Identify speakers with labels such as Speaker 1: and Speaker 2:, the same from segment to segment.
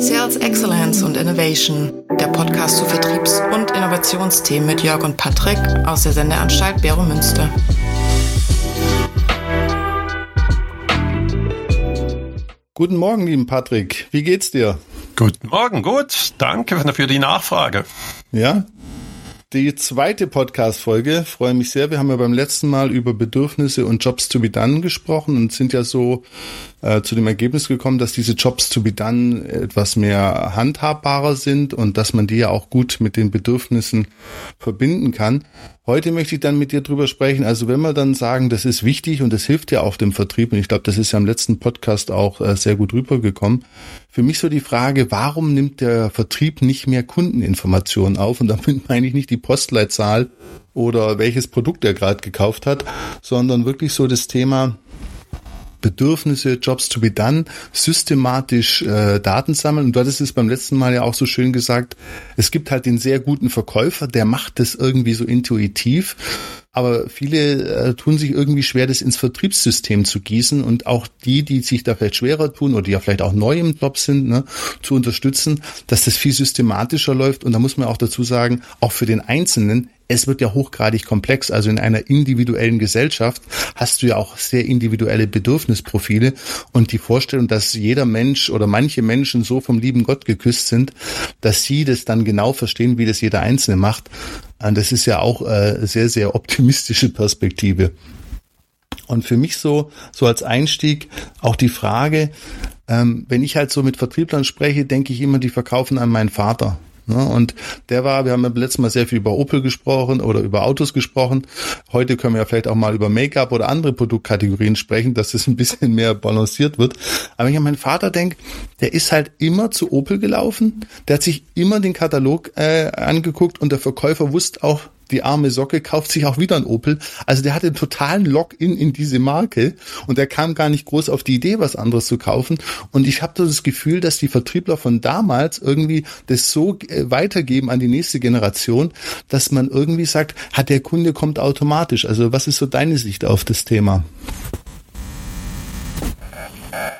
Speaker 1: Sales Excellence und Innovation, der Podcast zu Vertriebs- und Innovationsthemen mit Jörg und Patrick aus der Sendeanstalt Bero Münster.
Speaker 2: Guten Morgen, lieben Patrick. Wie geht's dir?
Speaker 3: Guten Morgen, gut. Danke für die Nachfrage.
Speaker 2: Ja, die zweite Podcast-Folge. Freue mich sehr. Wir haben ja beim letzten Mal über Bedürfnisse und Jobs to be done gesprochen und sind ja so äh, zu dem Ergebnis gekommen, dass diese Jobs to be done etwas mehr handhabbarer sind und dass man die ja auch gut mit den Bedürfnissen verbinden kann. Heute möchte ich dann mit dir drüber sprechen. Also wenn wir dann sagen, das ist wichtig und das hilft ja auch dem Vertrieb, und ich glaube, das ist ja im letzten Podcast auch äh, sehr gut rübergekommen. Für mich so die Frage, warum nimmt der Vertrieb nicht mehr Kundeninformationen auf? Und damit meine ich nicht die Postleitzahl oder welches Produkt er gerade gekauft hat, sondern wirklich so das Thema, Bedürfnisse, Jobs to be done, systematisch äh, Daten sammeln. Und du hattest es beim letzten Mal ja auch so schön gesagt, es gibt halt den sehr guten Verkäufer, der macht das irgendwie so intuitiv. Aber viele äh, tun sich irgendwie schwer, das ins Vertriebssystem zu gießen und auch die, die sich da vielleicht schwerer tun oder die ja vielleicht auch neu im Job sind, ne, zu unterstützen, dass das viel systematischer läuft. Und da muss man auch dazu sagen, auch für den Einzelnen es wird ja hochgradig komplex. Also in einer individuellen Gesellschaft hast du ja auch sehr individuelle Bedürfnisprofile und die Vorstellung, dass jeder Mensch oder manche Menschen so vom lieben Gott geküsst sind, dass sie das dann genau verstehen, wie das jeder Einzelne macht. Und das ist ja auch äh, sehr, sehr optimistische Perspektive. Und für mich so, so als Einstieg auch die Frage, ähm, wenn ich halt so mit Vertrieblern spreche, denke ich immer, die verkaufen an meinen Vater. Ne? Und der war, wir haben ja letztes Mal sehr viel über Opel gesprochen oder über Autos gesprochen. Heute können wir ja vielleicht auch mal über Make-up oder andere Produktkategorien sprechen, dass es ein bisschen mehr balanciert wird. Aber wenn ich an meinen Vater denke, der ist halt immer zu Opel gelaufen, der hat sich immer den Katalog äh, angeguckt und der Verkäufer wusste auch, die arme Socke kauft sich auch wieder ein Opel. Also der hatte einen totalen Login in diese Marke und der kam gar nicht groß auf die Idee, was anderes zu kaufen. Und ich habe das Gefühl, dass die Vertriebler von damals irgendwie das so äh, weitergeben an die nächste Generation, dass man irgendwie sagt, hat der Kunde kommt automatisch. Also was ist so deine Sicht auf das Thema?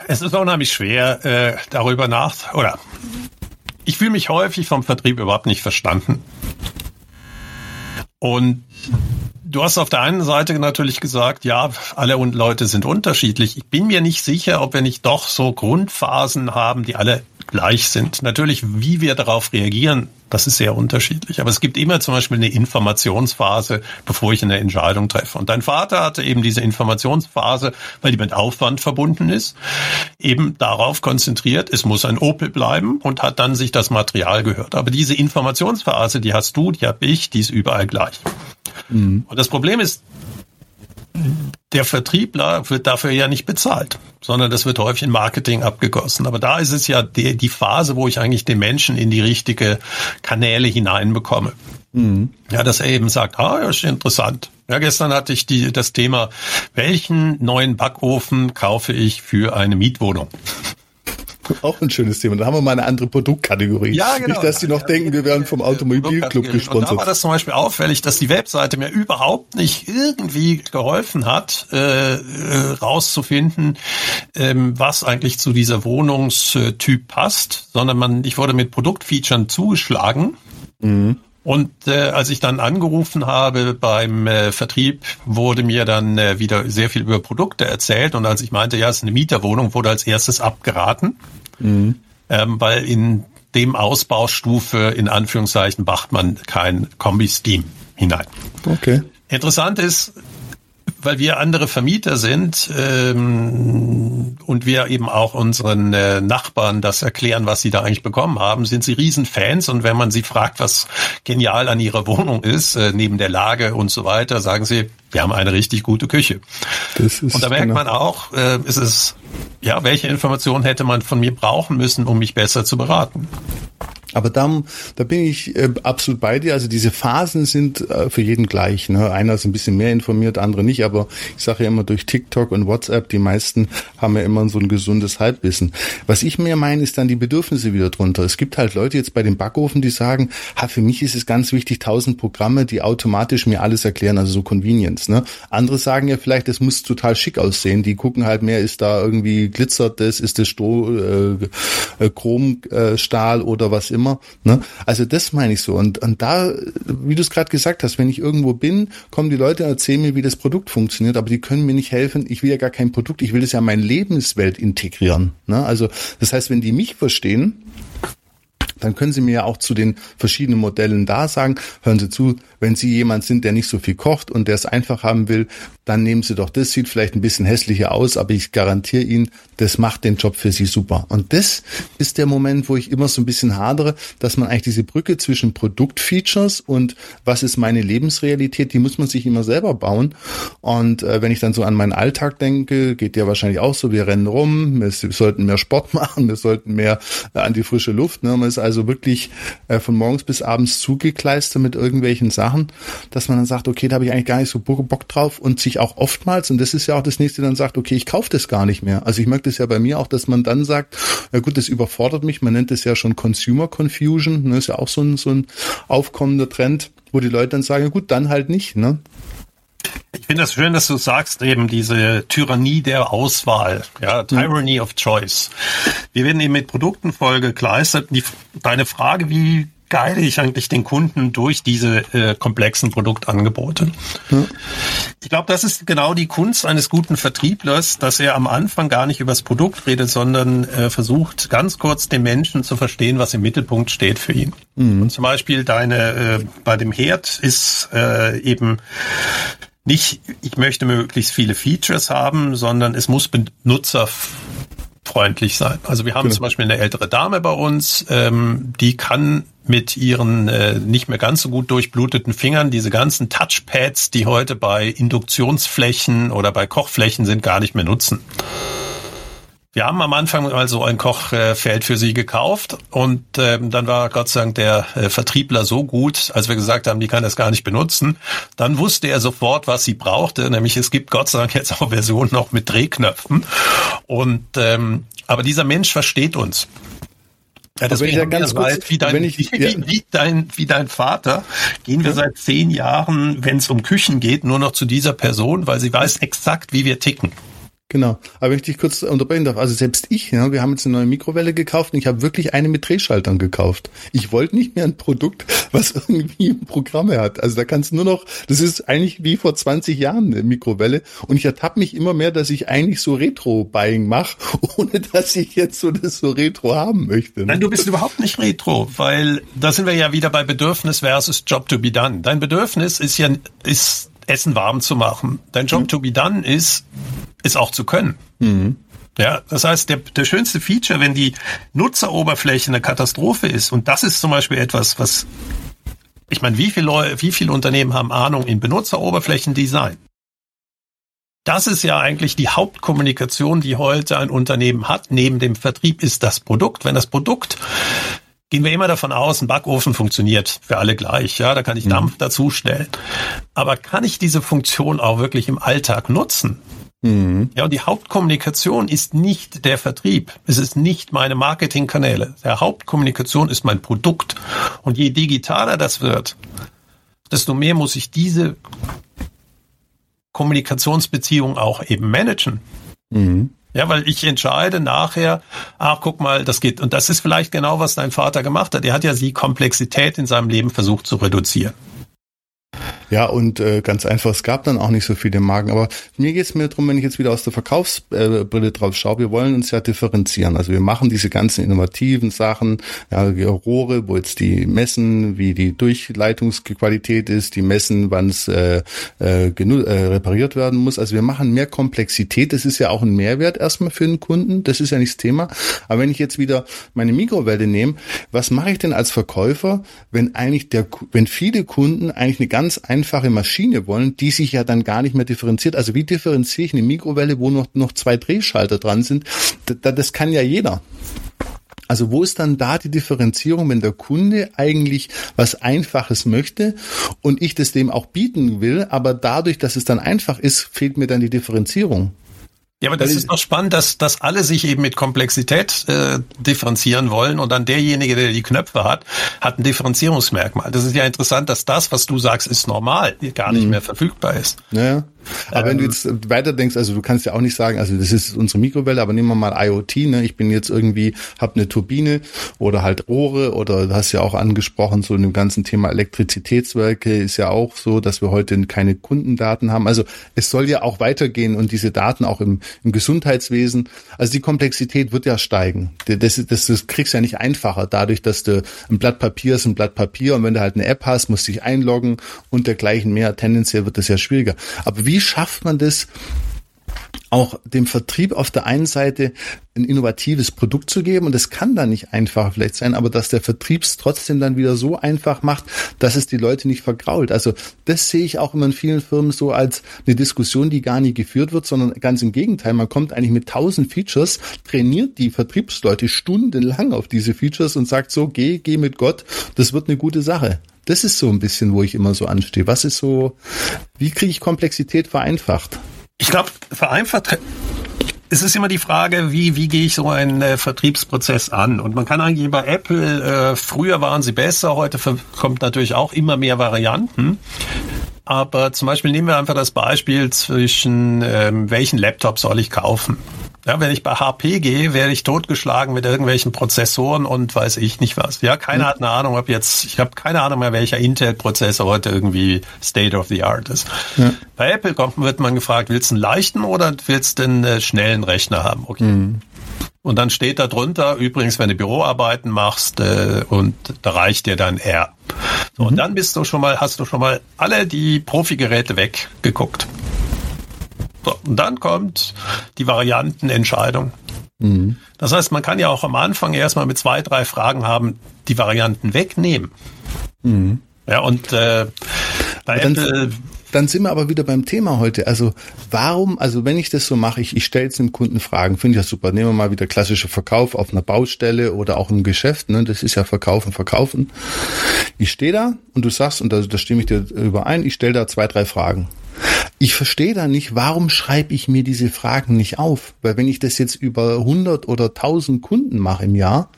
Speaker 3: Es ist unheimlich schwer, äh, darüber nach, oder ich fühle mich häufig vom Vertrieb überhaupt nicht verstanden. Und du hast auf der einen Seite natürlich gesagt, ja, alle Leute sind unterschiedlich. Ich bin mir nicht sicher, ob wir nicht doch so Grundphasen haben, die alle gleich sind. Natürlich, wie wir darauf reagieren, das ist sehr unterschiedlich. Aber es gibt immer zum Beispiel eine Informationsphase, bevor ich eine Entscheidung treffe. Und dein Vater hatte eben diese Informationsphase, weil die mit Aufwand verbunden ist, eben darauf konzentriert, es muss ein Opel bleiben und hat dann sich das Material gehört. Aber diese Informationsphase, die hast du, die habe ich, die ist überall gleich. Mhm. Und das Problem ist, der Vertriebler wird dafür ja nicht bezahlt, sondern das wird häufig in Marketing abgegossen. Aber da ist es ja die, die Phase, wo ich eigentlich den Menschen in die richtige Kanäle hineinbekomme. Mhm. Ja, dass er eben sagt, ah, ja, ist interessant. Ja, gestern hatte ich die, das Thema, welchen neuen Backofen kaufe ich für eine Mietwohnung?
Speaker 2: Auch ein schönes Thema. Da haben wir mal eine andere Produktkategorie. Ja, genau. Nicht, dass die noch ja, denken, wir werden vom Automobilclub gesponsert. Und da
Speaker 3: war das zum Beispiel auffällig, dass die Webseite mir überhaupt nicht irgendwie geholfen hat, äh, äh, rauszufinden, ähm, was eigentlich zu dieser Wohnungstyp passt, sondern man, ich wurde mit Produktfeaturen zugeschlagen. Mhm. Und äh, als ich dann angerufen habe beim äh, Vertrieb, wurde mir dann äh, wieder sehr viel über Produkte erzählt. Und als ich meinte, ja, es ist eine Mieterwohnung, wurde als erstes abgeraten, mhm. ähm, weil in dem Ausbaustufe in Anführungszeichen macht man kein Kombi-Steam hinein. Okay. Interessant ist, weil wir andere Vermieter sind ähm, und wir eben auch unseren äh, Nachbarn das erklären, was sie da eigentlich bekommen haben, sind sie Riesenfans. Und wenn man sie fragt, was genial an ihrer Wohnung ist, äh, neben der Lage und so weiter, sagen sie, wir haben eine richtig gute Küche. und da merkt genau. man auch, äh, ist es ja, welche Informationen hätte man von mir brauchen müssen, um mich besser zu beraten?
Speaker 2: Aber da, da bin ich äh, absolut bei dir. Also diese Phasen sind äh, für jeden gleich. Ne? Einer ist ein bisschen mehr informiert, andere nicht. Aber ich sage ja immer durch TikTok und WhatsApp, die meisten haben ja immer so ein gesundes Halbwissen. Was ich mehr meine, ist dann die Bedürfnisse wieder drunter. Es gibt halt Leute jetzt bei dem Backofen, die sagen, ha, für mich ist es ganz wichtig, tausend Programme, die automatisch mir alles erklären, also so Convenience. Ne? Andere sagen ja vielleicht, es muss total schick aussehen. Die gucken halt mehr, ist da irgendwie glitzert das, ist das Stroh, äh, Chromstahl äh, oder was immer immer. Ne? Also das meine ich so. Und, und da, wie du es gerade gesagt hast, wenn ich irgendwo bin, kommen die Leute und erzählen mir, wie das Produkt funktioniert, aber die können mir nicht helfen. Ich will ja gar kein Produkt, ich will das ja in meine Lebenswelt integrieren. Ne? Also das heißt, wenn die mich verstehen, dann können Sie mir ja auch zu den verschiedenen Modellen da sagen, hören Sie zu, wenn Sie jemand sind, der nicht so viel kocht und der es einfach haben will, dann nehmen Sie doch das, sieht vielleicht ein bisschen hässlicher aus, aber ich garantiere Ihnen, das macht den Job für Sie super. Und das ist der Moment, wo ich immer so ein bisschen hadere, dass man eigentlich diese Brücke zwischen Produktfeatures und was ist meine Lebensrealität, die muss man sich immer selber bauen. Und äh, wenn ich dann so an meinen Alltag denke, geht ja wahrscheinlich auch so, wir rennen rum, wir, sollten mehr Sport machen, wir sollten mehr äh, an die frische Luft. Ne? Man ist also wirklich äh, von morgens bis abends zugekleistert mit irgendwelchen Sachen, dass man dann sagt, okay, da habe ich eigentlich gar nicht so Bock drauf und sich auch oftmals, und das ist ja auch das nächste, dann sagt, okay, ich kaufe das gar nicht mehr. Also ich merke das ja bei mir auch, dass man dann sagt, ja gut, das überfordert mich, man nennt es ja schon Consumer Confusion, ne, ist ja auch so ein, so ein aufkommender Trend, wo die Leute dann sagen, ja gut, dann halt nicht, ne?
Speaker 3: Ich finde das schön, dass du sagst, eben diese Tyrannie der Auswahl, ja, Tyranny of Choice. Wir werden eben mit Produkten voll gekleistert. Die, deine Frage, wie guide ich eigentlich den Kunden durch diese äh, komplexen Produktangebote. Ja. Ich glaube, das ist genau die Kunst eines guten Vertrieblers, dass er am Anfang gar nicht über das Produkt redet, sondern äh, versucht ganz kurz den Menschen zu verstehen, was im Mittelpunkt steht für ihn. Mhm. Und zum Beispiel deine äh, bei dem Herd ist äh, eben nicht, ich möchte möglichst viele Features haben, sondern es muss Benutzer freundlich sein. Also wir haben genau. zum Beispiel eine ältere Dame bei uns, ähm, die kann mit ihren äh, nicht mehr ganz so gut durchbluteten Fingern diese ganzen Touchpads, die heute bei Induktionsflächen oder bei Kochflächen sind, gar nicht mehr nutzen. Wir haben am Anfang mal so ein Kochfeld für sie gekauft und ähm, dann war Gott sei Dank der äh, Vertriebler so gut, als wir gesagt haben, die kann das gar nicht benutzen. Dann wusste er sofort, was sie brauchte, nämlich es gibt Gott sei Dank jetzt auch Versionen noch mit Drehknöpfen. Und ähm, aber dieser Mensch versteht uns. Ja, deswegen ja ganz kurz, seit, wie, dein, ich, wie, ja. wie, dein, wie dein Vater gehen wir ja. seit zehn Jahren, wenn es um Küchen geht, nur noch zu dieser Person, weil sie weiß exakt, wie wir ticken.
Speaker 2: Genau. Aber wenn ich dich kurz unterbrechen darf, also selbst ich, ja, wir haben jetzt eine neue Mikrowelle gekauft und ich habe wirklich eine mit Drehschaltern gekauft. Ich wollte nicht mehr ein Produkt, was irgendwie Programme hat. Also da kannst du nur noch, das ist eigentlich wie vor 20 Jahren eine Mikrowelle und ich ertappe mich immer mehr, dass ich eigentlich so Retro-Buying mache, ohne dass ich jetzt so das so Retro haben möchte. Ne?
Speaker 3: Nein, du bist überhaupt nicht Retro, weil da sind wir ja wieder bei Bedürfnis versus Job to be done. Dein Bedürfnis ist ja, ist Essen warm zu machen. Dein Job mhm. to be done ist, es auch zu können. Mhm. Ja, das heißt, der, der schönste Feature, wenn die Nutzeroberfläche eine Katastrophe ist, und das ist zum Beispiel etwas, was, ich meine, wie viele, wie viele Unternehmen haben Ahnung in Benutzeroberflächendesign? Das ist ja eigentlich die Hauptkommunikation, die heute ein Unternehmen hat. Neben dem Vertrieb ist das Produkt. Wenn das Produkt gehen wir immer davon aus, ein Backofen funktioniert für alle gleich. Ja, da kann ich mhm. Dampf dazustellen. Aber kann ich diese Funktion auch wirklich im Alltag nutzen? Mhm. Ja, und die Hauptkommunikation ist nicht der Vertrieb. Es ist nicht meine Marketingkanäle. Der Hauptkommunikation ist mein Produkt. Und je digitaler das wird, desto mehr muss ich diese Kommunikationsbeziehung auch eben managen. Mhm. Ja, weil ich entscheide nachher, ach, guck mal, das geht. Und das ist vielleicht genau, was dein Vater gemacht hat. Er hat ja die Komplexität in seinem Leben versucht zu reduzieren.
Speaker 2: Ja, und äh, ganz einfach, es gab dann auch nicht so viele Marken. Aber mir geht's mir darum, wenn ich jetzt wieder aus der Verkaufsbrille äh, drauf schaue, wir wollen uns ja differenzieren. Also wir machen diese ganzen innovativen Sachen, ja, Rohre, wo jetzt die messen, wie die Durchleitungsqualität ist, die messen, wann es äh, äh, äh, repariert werden muss. Also wir machen mehr Komplexität. Das ist ja auch ein Mehrwert erstmal für den Kunden. Das ist ja nicht das Thema. Aber wenn ich jetzt wieder meine Mikrowelle nehme, was mache ich denn als Verkäufer, wenn eigentlich der, wenn viele Kunden eigentlich eine ganz einfache einfache Maschine wollen, die sich ja dann gar nicht mehr differenziert. Also wie differenziere ich eine Mikrowelle, wo noch, noch zwei Drehschalter dran sind? Das, das kann ja jeder. Also wo ist dann da die Differenzierung, wenn der Kunde eigentlich was Einfaches möchte und ich das dem auch bieten will, aber dadurch, dass es dann einfach ist, fehlt mir dann die Differenzierung?
Speaker 3: Ja, aber das ist doch spannend, dass, dass alle sich eben mit Komplexität äh, differenzieren wollen und dann derjenige, der die Knöpfe hat, hat ein Differenzierungsmerkmal. Das ist ja interessant, dass das, was du sagst, ist normal, gar nicht mhm. mehr verfügbar ist.
Speaker 2: Ja. Aber ähm, wenn du ähm. jetzt weiter denkst, also du kannst ja auch nicht sagen, also das ist unsere Mikrowelle, aber nehmen wir mal IoT, ne? Ich bin jetzt irgendwie, hab eine Turbine oder halt Rohre oder du hast ja auch angesprochen, so in dem ganzen Thema Elektrizitätswerke ist ja auch so, dass wir heute keine Kundendaten haben. Also es soll ja auch weitergehen und diese Daten auch im, im Gesundheitswesen, also die Komplexität wird ja steigen. Das, das, das kriegst du ja nicht einfacher, dadurch, dass du ein Blatt Papier ist ein Blatt Papier und wenn du halt eine App hast, musst du dich einloggen und dergleichen mehr. Tendenziell wird das ja schwieriger. Aber wie wie schafft man das, auch dem Vertrieb auf der einen Seite ein innovatives Produkt zu geben und es kann dann nicht einfach vielleicht sein, aber dass der Vertrieb es trotzdem dann wieder so einfach macht, dass es die Leute nicht vergrault. Also das sehe ich auch immer in vielen Firmen so als eine Diskussion, die gar nie geführt wird, sondern ganz im Gegenteil. Man kommt eigentlich mit tausend Features, trainiert die Vertriebsleute stundenlang auf diese Features und sagt so, geh, geh mit Gott, das wird eine gute Sache. Das ist so ein bisschen, wo ich immer so anstehe. Was ist so, wie kriege ich Komplexität vereinfacht?
Speaker 3: Ich glaube, vereinfacht es ist immer die Frage, wie, wie gehe ich so einen äh, Vertriebsprozess an? Und man kann eigentlich bei Apple, äh, früher waren sie besser, heute kommt natürlich auch immer mehr Varianten. Aber zum Beispiel nehmen wir einfach das Beispiel zwischen, ähm, welchen Laptop soll ich kaufen? Ja, wenn ich bei HP gehe, werde ich totgeschlagen mit irgendwelchen Prozessoren und weiß ich nicht was. Ja, keiner mhm. hat eine Ahnung, ob jetzt, ich habe keine Ahnung mehr, welcher Intel-Prozessor heute irgendwie State of the Art ist. Ja. Bei Apple kommt, wird man gefragt, willst du einen leichten oder willst du einen äh, schnellen Rechner haben? Okay. Mhm. Und dann steht da drunter, übrigens, wenn du Büroarbeiten machst, äh, und da reicht dir dann R. So, mhm. Und dann bist du schon mal, hast du schon mal alle die Profi-Geräte weggeguckt. So, und dann kommt die Variantenentscheidung. Mhm. Das heißt, man kann ja auch am Anfang erstmal mit zwei, drei Fragen haben, die Varianten wegnehmen. Mhm. Ja, und äh,
Speaker 2: dann, dann sind wir aber wieder beim Thema heute. Also warum, also wenn ich das so mache, ich, ich stelle jetzt dem Kunden Fragen, finde ich ja super. Nehmen wir mal wieder klassischer Verkauf auf einer Baustelle oder auch im Geschäft. Ne? Das ist ja Verkaufen, Verkaufen. Ich stehe da und du sagst, und da, da stimme ich dir überein, ich stelle da zwei, drei Fragen. Ich verstehe da nicht, warum schreibe ich mir diese Fragen nicht auf? Weil wenn ich das jetzt über 100 oder 1000 Kunden mache im Jahr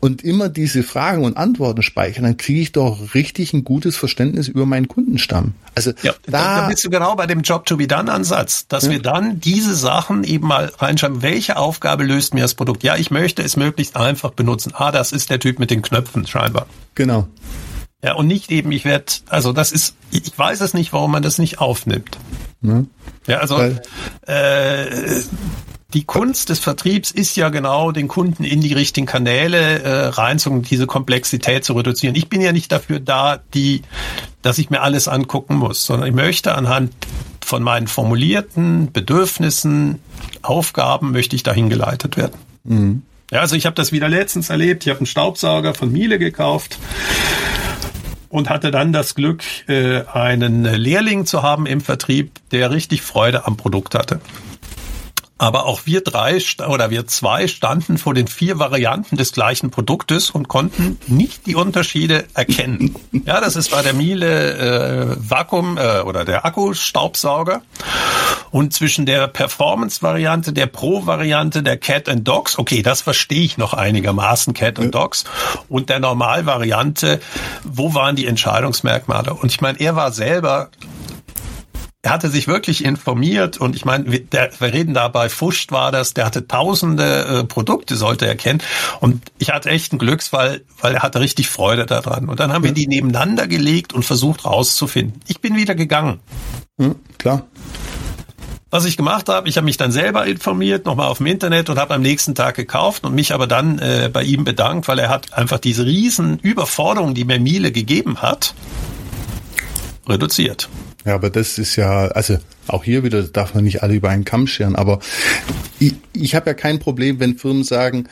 Speaker 2: und immer diese Fragen und Antworten speichere, dann kriege ich doch richtig ein gutes Verständnis über meinen Kundenstamm.
Speaker 3: Also ja, da, da bist du genau bei dem Job to be done Ansatz, dass ja. wir dann diese Sachen eben mal reinschreiben. Welche Aufgabe löst mir das Produkt? Ja, ich möchte es möglichst einfach benutzen. Ah, das ist der Typ mit den Knöpfen scheinbar.
Speaker 2: Genau.
Speaker 3: Ja, und nicht eben, ich werde, also das ist, ich weiß es nicht, warum man das nicht aufnimmt. Ne? Ja, also äh, die Kunst des Vertriebs ist ja genau, den Kunden in die richtigen Kanäle äh, reinzuholen, diese Komplexität zu reduzieren. Ich bin ja nicht dafür da, die, dass ich mir alles angucken muss, sondern ich möchte anhand von meinen formulierten Bedürfnissen, Aufgaben, möchte ich dahin geleitet werden. Mhm. Ja, also ich habe das wieder letztens erlebt. Ich habe einen Staubsauger von Miele gekauft und hatte dann das Glück, äh, einen Lehrling zu haben im Vertrieb, der richtig Freude am Produkt hatte. Aber auch wir drei oder wir zwei standen vor den vier Varianten des gleichen Produktes und konnten nicht die Unterschiede erkennen. Ja, das ist bei der Miele äh, Vakuum äh, oder der Akkustaubsauger. Und zwischen der Performance-Variante, der Pro-Variante, der Cat and Dogs, okay, das verstehe ich noch einigermaßen, Cat and Dogs, und der Normal-Variante, wo waren die Entscheidungsmerkmale? Und ich meine, er war selber er hatte sich wirklich informiert und ich meine, wir, wir reden da bei Fuscht war das, der hatte tausende äh, Produkte, sollte er kennen. Und ich hatte echt einen Glücksfall, weil er hatte richtig Freude daran. Und dann haben wir die nebeneinander gelegt und versucht rauszufinden. Ich bin wieder gegangen.
Speaker 2: Mhm, klar.
Speaker 3: Was ich gemacht habe, ich habe mich dann selber informiert, nochmal auf dem Internet und habe am nächsten Tag gekauft und mich aber dann äh, bei ihm bedankt, weil er hat einfach diese riesen Überforderung, die mir Miele gegeben hat, reduziert.
Speaker 2: Ja, aber das ist ja, also auch hier wieder darf man nicht alle über einen Kamm scheren, aber ich, ich habe ja kein Problem, wenn Firmen sagen,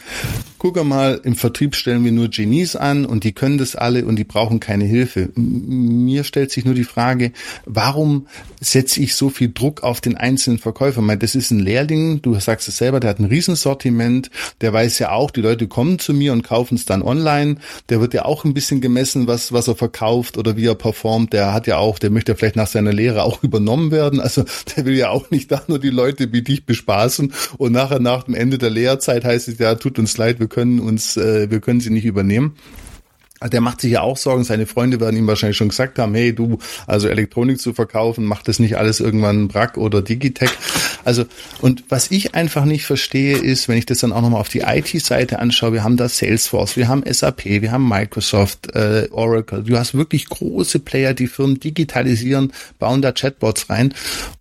Speaker 2: guck mal, im Vertrieb stellen wir nur Genies an und die können das alle und die brauchen keine Hilfe. Mir stellt sich nur die Frage, warum setze ich so viel Druck auf den einzelnen Verkäufer? Weil das ist ein Lehrling, du sagst es selber, der hat ein Riesensortiment, der weiß ja auch, die Leute kommen zu mir und kaufen es dann online. Der wird ja auch ein bisschen gemessen, was, was er verkauft oder wie er performt. Der hat ja auch, der möchte vielleicht nach seiner Lehre auch übernommen werden. Also der will ja auch nicht da nur die Leute wie dich bespaßen und nachher nach dem Ende der Lehrzeit heißt es ja, tut uns leid, wir können uns, äh, wir können sie nicht übernehmen. Der macht sich ja auch Sorgen. Seine Freunde werden ihm wahrscheinlich schon gesagt haben, hey, du, also Elektronik zu verkaufen, macht das nicht alles irgendwann Brack oder Digitech. Also, und was ich einfach nicht verstehe, ist, wenn ich das dann auch nochmal auf die IT-Seite anschaue, wir haben da Salesforce, wir haben SAP, wir haben Microsoft, äh, Oracle. Du hast wirklich große Player, die Firmen digitalisieren, bauen da Chatbots rein.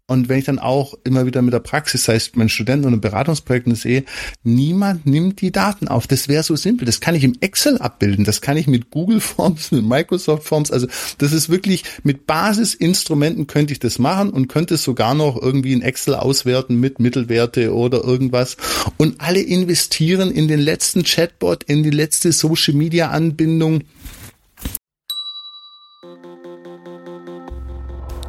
Speaker 2: Und wenn ich dann auch immer wieder mit der Praxis, sei es mein Studenten- oder Beratungsprojekten sehe, niemand nimmt die Daten auf. Das wäre so simpel. Das kann ich im Excel abbilden. Das kann ich mit Google Forms, mit Microsoft Forms. Also das ist wirklich mit Basisinstrumenten könnte ich das machen und könnte es sogar noch irgendwie in Excel auswerten mit Mittelwerte oder irgendwas. Und alle investieren in den letzten Chatbot, in die letzte Social Media Anbindung.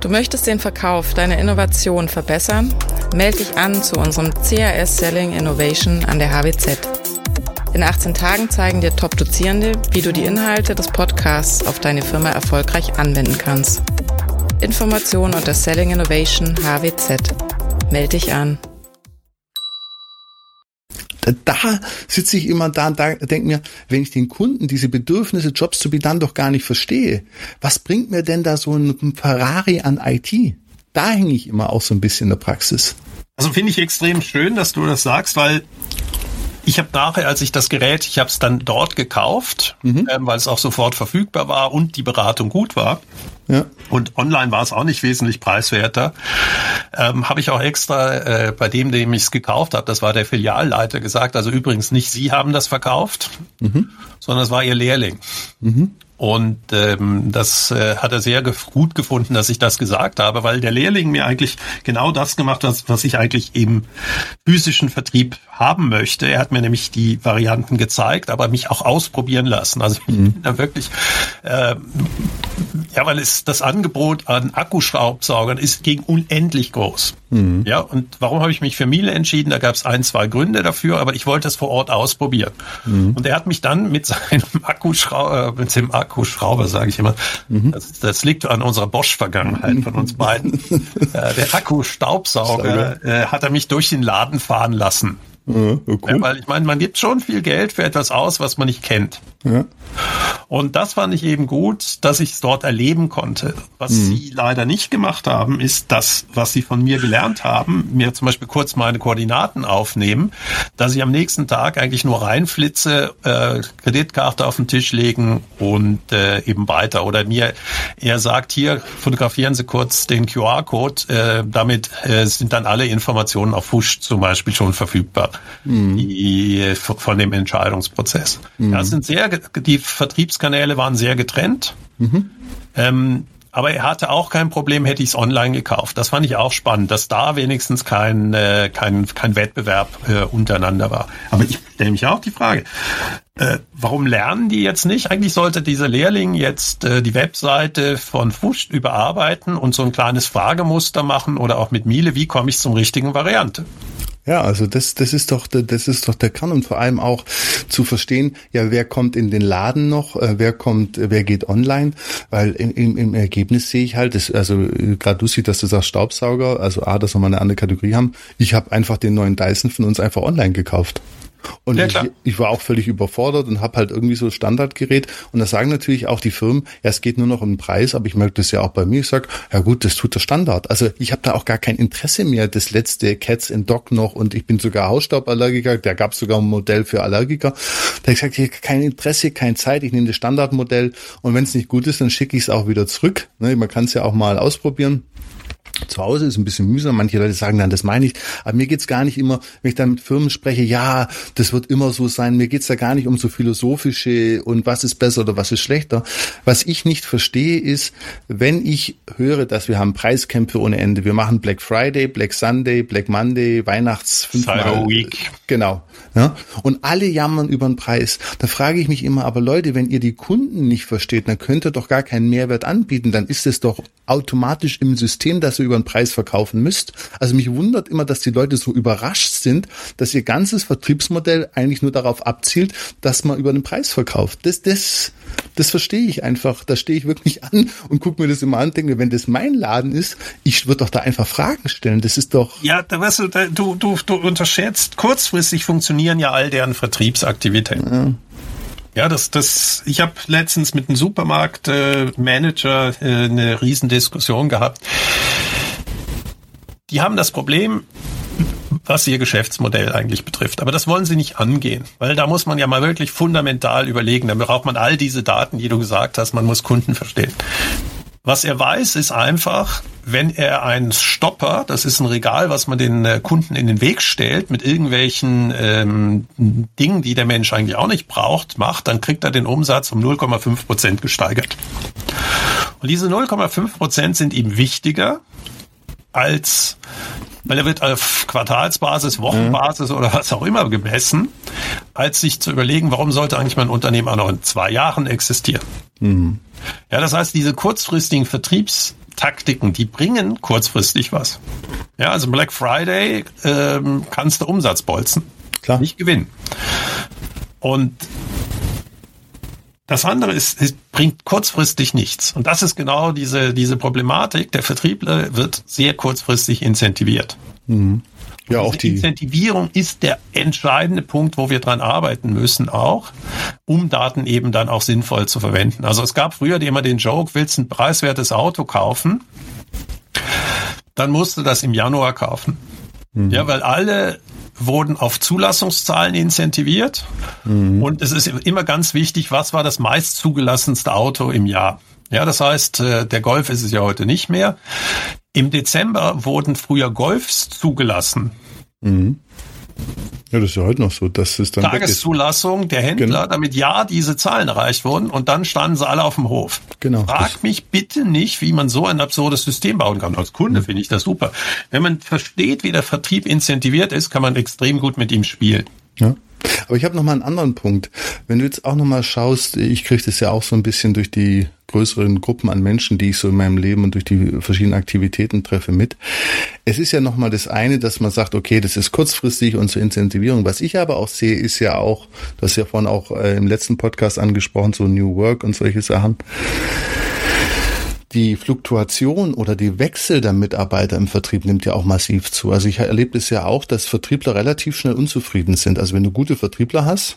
Speaker 1: Du möchtest den Verkauf deiner Innovation verbessern? Melde dich an zu unserem CAS Selling Innovation an der HWZ. In 18 Tagen zeigen dir Top-Dozierende, wie du die Inhalte des Podcasts auf deine Firma erfolgreich anwenden kannst. Informationen unter Selling Innovation HWZ. Melde dich an
Speaker 2: da sitze ich immer da und da, denke mir, wenn ich den Kunden diese Bedürfnisse, Jobs zu be dann doch gar nicht verstehe, was bringt mir denn da so ein Ferrari an IT? Da hänge ich immer auch so ein bisschen in der Praxis.
Speaker 3: Also finde ich extrem schön, dass du das sagst, weil ich habe nachher, als ich das Gerät, ich habe es dann dort gekauft, mhm. ähm, weil es auch sofort verfügbar war und die Beratung gut war. Ja. Und online war es auch nicht wesentlich preiswerter. Ähm, habe ich auch extra äh, bei dem, dem ich es gekauft habe, das war der Filialleiter, gesagt, also übrigens nicht Sie haben das verkauft, mhm. sondern es war Ihr Lehrling. Mhm. Und ähm, das äh, hat er sehr gut gefunden, dass ich das gesagt habe, weil der Lehrling mir eigentlich genau das gemacht hat, was ich eigentlich im physischen Vertrieb haben möchte. Er hat mir nämlich die Varianten gezeigt, aber mich auch ausprobieren lassen. Also ich mhm. bin da wirklich, äh, ja, weil es das Angebot an Akkuschraubsaugern ist gegen unendlich groß. Mhm. Ja, und warum habe ich mich für Miele entschieden? Da gab es ein, zwei Gründe dafür, aber ich wollte es vor Ort ausprobieren. Mhm. Und er hat mich dann mit seinem Akkuschrauber, äh, mit dem Akkuschrauber, sage ich immer, mhm. das, das, liegt an unserer Bosch-Vergangenheit von uns beiden. äh, der Akkustaubsauger äh, hat er mich durch den Laden fahren lassen. Ja, cool. ja, weil ich meine, man gibt schon viel Geld für etwas aus, was man nicht kennt. Ja. Und das fand ich eben gut, dass ich es dort erleben konnte. Was mhm. sie leider nicht gemacht haben, ist das, was sie von mir gelernt haben, mir zum Beispiel kurz meine Koordinaten aufnehmen, dass ich am nächsten Tag eigentlich nur reinflitze, äh, Kreditkarte auf den Tisch legen und äh, eben weiter. Oder mir, er sagt, hier fotografieren Sie kurz den QR-Code, äh, damit äh, sind dann alle Informationen auf Fusch zum Beispiel schon verfügbar mhm. die, von dem Entscheidungsprozess. Mhm. Ja, sind sehr, die Vertriebskanäle waren sehr getrennt. Mhm. Ähm, aber er hatte auch kein Problem, hätte ich es online gekauft. Das fand ich auch spannend, dass da wenigstens kein, äh, kein, kein Wettbewerb äh, untereinander war. Aber ich stelle mich auch die Frage, äh, warum lernen die jetzt nicht? Eigentlich sollte dieser Lehrling jetzt äh, die Webseite von Fusch überarbeiten und so ein kleines Fragemuster machen oder auch mit Miele, wie komme ich zum richtigen Variante?
Speaker 2: Ja, also das, das ist doch, das ist doch der Kern und vor allem auch zu verstehen, ja, wer kommt in den Laden noch, äh, wer kommt, wer geht online, weil im, im Ergebnis sehe ich halt, das, also gerade du siehst, dass du sagst Staubsauger, also A, dass wir mal eine andere Kategorie haben. Ich habe einfach den neuen Dyson von uns einfach online gekauft. Und ja, ich, ich, war auch völlig überfordert und habe halt irgendwie so Standardgerät. Und da sagen natürlich auch die Firmen, ja, es geht nur noch um den Preis, aber ich merke das ja auch bei mir. Ich sag, ja gut, das tut der Standard. Also ich habe da auch gar kein Interesse mehr. Das letzte Cats in Dock noch und ich bin sogar Hausstauballergiker. Da gab es sogar ein Modell für Allergiker. Da habe ich gesagt, ich habe kein Interesse, keine Zeit. Ich nehme das Standardmodell und wenn es nicht gut ist, dann schicke ich es auch wieder zurück. Ne, man kann es ja auch mal ausprobieren. Zu Hause ist ein bisschen mühsam. Manche Leute sagen dann, das meine ich. Aber mir geht's gar nicht immer, wenn ich dann mit Firmen spreche, ja, das wird immer so sein. Mir geht's da gar nicht um so philosophische und was ist besser oder was ist schlechter. Was ich nicht verstehe ist, wenn ich höre, dass wir haben Preiskämpfe ohne Ende. Wir machen Black Friday, Black Sunday, Black Monday, Weihnachts
Speaker 3: Cyber Week.
Speaker 2: Genau. Ja? Und alle jammern über den Preis. Da frage ich mich immer, aber Leute, wenn ihr die Kunden nicht versteht, dann könnt ihr doch gar keinen Mehrwert anbieten. Dann ist es doch automatisch im System, dass ihr über den Preis verkaufen müsst. Also mich wundert immer, dass die Leute so überrascht sind, dass ihr ganzes Vertriebsmodell eigentlich nur darauf abzielt, dass man über den Preis verkauft. Das, das, das verstehe ich einfach. Da stehe ich wirklich an und gucke mir das immer an und denke, wenn das mein Laden ist, ich würde doch da einfach Fragen stellen. Das ist doch.
Speaker 3: Ja, da weißt du, da, du, du, du unterschätzt, kurzfristig funktionieren ja all deren Vertriebsaktivitäten. Ja. Ja, das, das, ich habe letztens mit einem Supermarktmanager äh, äh, eine Riesendiskussion gehabt. Die haben das Problem, was ihr Geschäftsmodell eigentlich betrifft. Aber das wollen sie nicht angehen, weil da muss man ja mal wirklich fundamental überlegen. Da braucht man all diese Daten, die du gesagt hast. Man muss Kunden verstehen. Was er weiß, ist einfach, wenn er einen Stopper, das ist ein Regal, was man den äh, Kunden in den Weg stellt, mit irgendwelchen ähm, Dingen, die der Mensch eigentlich auch nicht braucht, macht, dann kriegt er den Umsatz um 0,5 Prozent gesteigert. Und diese 0,5 Prozent sind ihm wichtiger als weil er wird auf Quartalsbasis, Wochenbasis mhm. oder was auch immer gemessen, als sich zu überlegen, warum sollte eigentlich mein Unternehmen auch noch in zwei Jahren existieren. Mhm. Ja, das heißt, diese kurzfristigen Vertriebstaktiken, die bringen kurzfristig was. Ja, also Black Friday ähm, kannst du Umsatz bolzen, Klar. nicht gewinnen. Und das andere ist, ist, bringt kurzfristig nichts. Und das ist genau diese, diese Problematik. Der Vertriebler wird sehr kurzfristig incentiviert. Mhm. Ja, auch die Incentivierung ist der entscheidende Punkt, wo wir dran arbeiten müssen auch, um Daten eben dann auch sinnvoll zu verwenden. Also es gab früher immer den Joke, willst ein preiswertes Auto kaufen, dann musst du das im Januar kaufen. Mhm. Ja, weil alle wurden auf Zulassungszahlen incentiviert. Mhm. Und es ist immer ganz wichtig, was war das meist zugelassenste Auto im Jahr? Ja, das heißt, äh, der Golf ist es ja heute nicht mehr. Im Dezember wurden früher Golfs zugelassen. Mhm.
Speaker 2: Ja, das ist ja heute noch so, dass es dann
Speaker 3: Tageszulassung der Händler, genau. damit ja diese Zahlen erreicht wurden und dann standen sie alle auf dem Hof. Genau. Frag mich bitte nicht, wie man so ein absurdes System bauen kann. Als Kunde mhm. finde ich das super. Wenn man versteht, wie der Vertrieb incentiviert ist, kann man extrem gut mit ihm spielen.
Speaker 2: Ja. Aber ich habe noch mal einen anderen Punkt. Wenn du jetzt auch noch mal schaust, ich kriege das ja auch so ein bisschen durch die größeren Gruppen an Menschen, die ich so in meinem Leben und durch die verschiedenen Aktivitäten treffe, mit. Es ist ja noch mal das eine, dass man sagt, okay, das ist kurzfristig und zur Incentivierung. Was ich aber auch sehe, ist ja auch, das ja vorhin auch äh, im letzten Podcast angesprochen, so New Work und solche Sachen die Fluktuation oder die Wechsel der Mitarbeiter im Vertrieb nimmt ja auch massiv zu. Also ich erlebe es ja auch, dass Vertriebler relativ schnell unzufrieden sind. Also wenn du gute Vertriebler hast,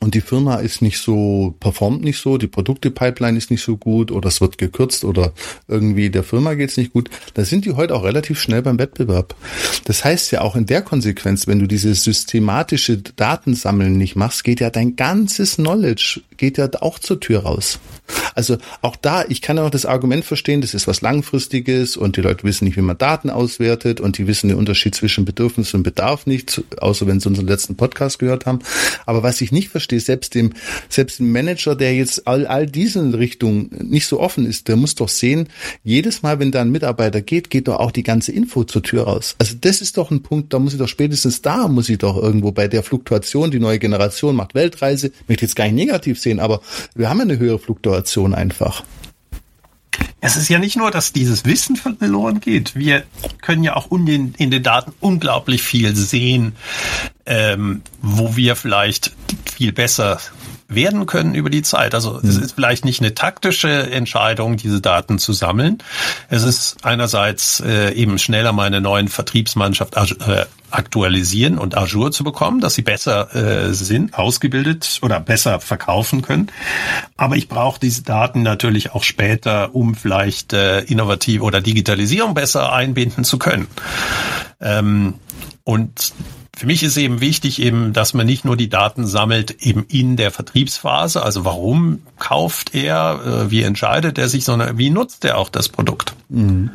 Speaker 2: und die Firma ist nicht so, performt nicht so, die Produkte-Pipeline ist nicht so gut oder es wird gekürzt oder irgendwie der Firma geht's nicht gut, da sind die heute auch relativ schnell beim Wettbewerb. Das heißt ja auch in der Konsequenz, wenn du diese systematische Datensammeln nicht machst, geht ja dein ganzes Knowledge, geht ja auch zur Tür raus. Also auch da, ich kann ja auch das Argument verstehen, das ist was Langfristiges und die Leute wissen nicht, wie man Daten auswertet und die wissen den Unterschied zwischen Bedürfnis und Bedarf nicht, außer wenn sie unseren letzten Podcast gehört haben. Aber was ich nicht verstehe, selbst dem, selbst dem Manager, der jetzt all, all diesen Richtungen nicht so offen ist, der muss doch sehen, jedes Mal, wenn da ein Mitarbeiter geht, geht doch auch die ganze Info zur Tür raus. Also das ist doch ein Punkt, da muss ich doch spätestens da, muss ich doch irgendwo bei der Fluktuation, die neue Generation macht Weltreise, möchte jetzt gar nicht negativ sehen, aber wir haben eine höhere Fluktuation einfach.
Speaker 3: Es ist ja nicht nur, dass dieses Wissen verloren geht. Wir können ja auch in den, in den Daten unglaublich viel sehen, ähm, wo wir vielleicht viel besser werden können über die Zeit. Also mhm. es ist vielleicht nicht eine taktische Entscheidung, diese Daten zu sammeln. Es ist einerseits äh, eben schneller meine neuen Vertriebsmannschaft äh, aktualisieren und Azure zu bekommen, dass sie besser äh, sind, ausgebildet oder besser verkaufen können. Aber ich brauche diese Daten natürlich auch später, um vielleicht äh, innovativ oder Digitalisierung besser einbinden zu können. Ähm, und für mich ist eben wichtig eben, dass man nicht nur die Daten sammelt eben in der Vertriebsphase, also warum kauft er, äh, wie entscheidet er sich, sondern wie nutzt er auch das Produkt. Mhm.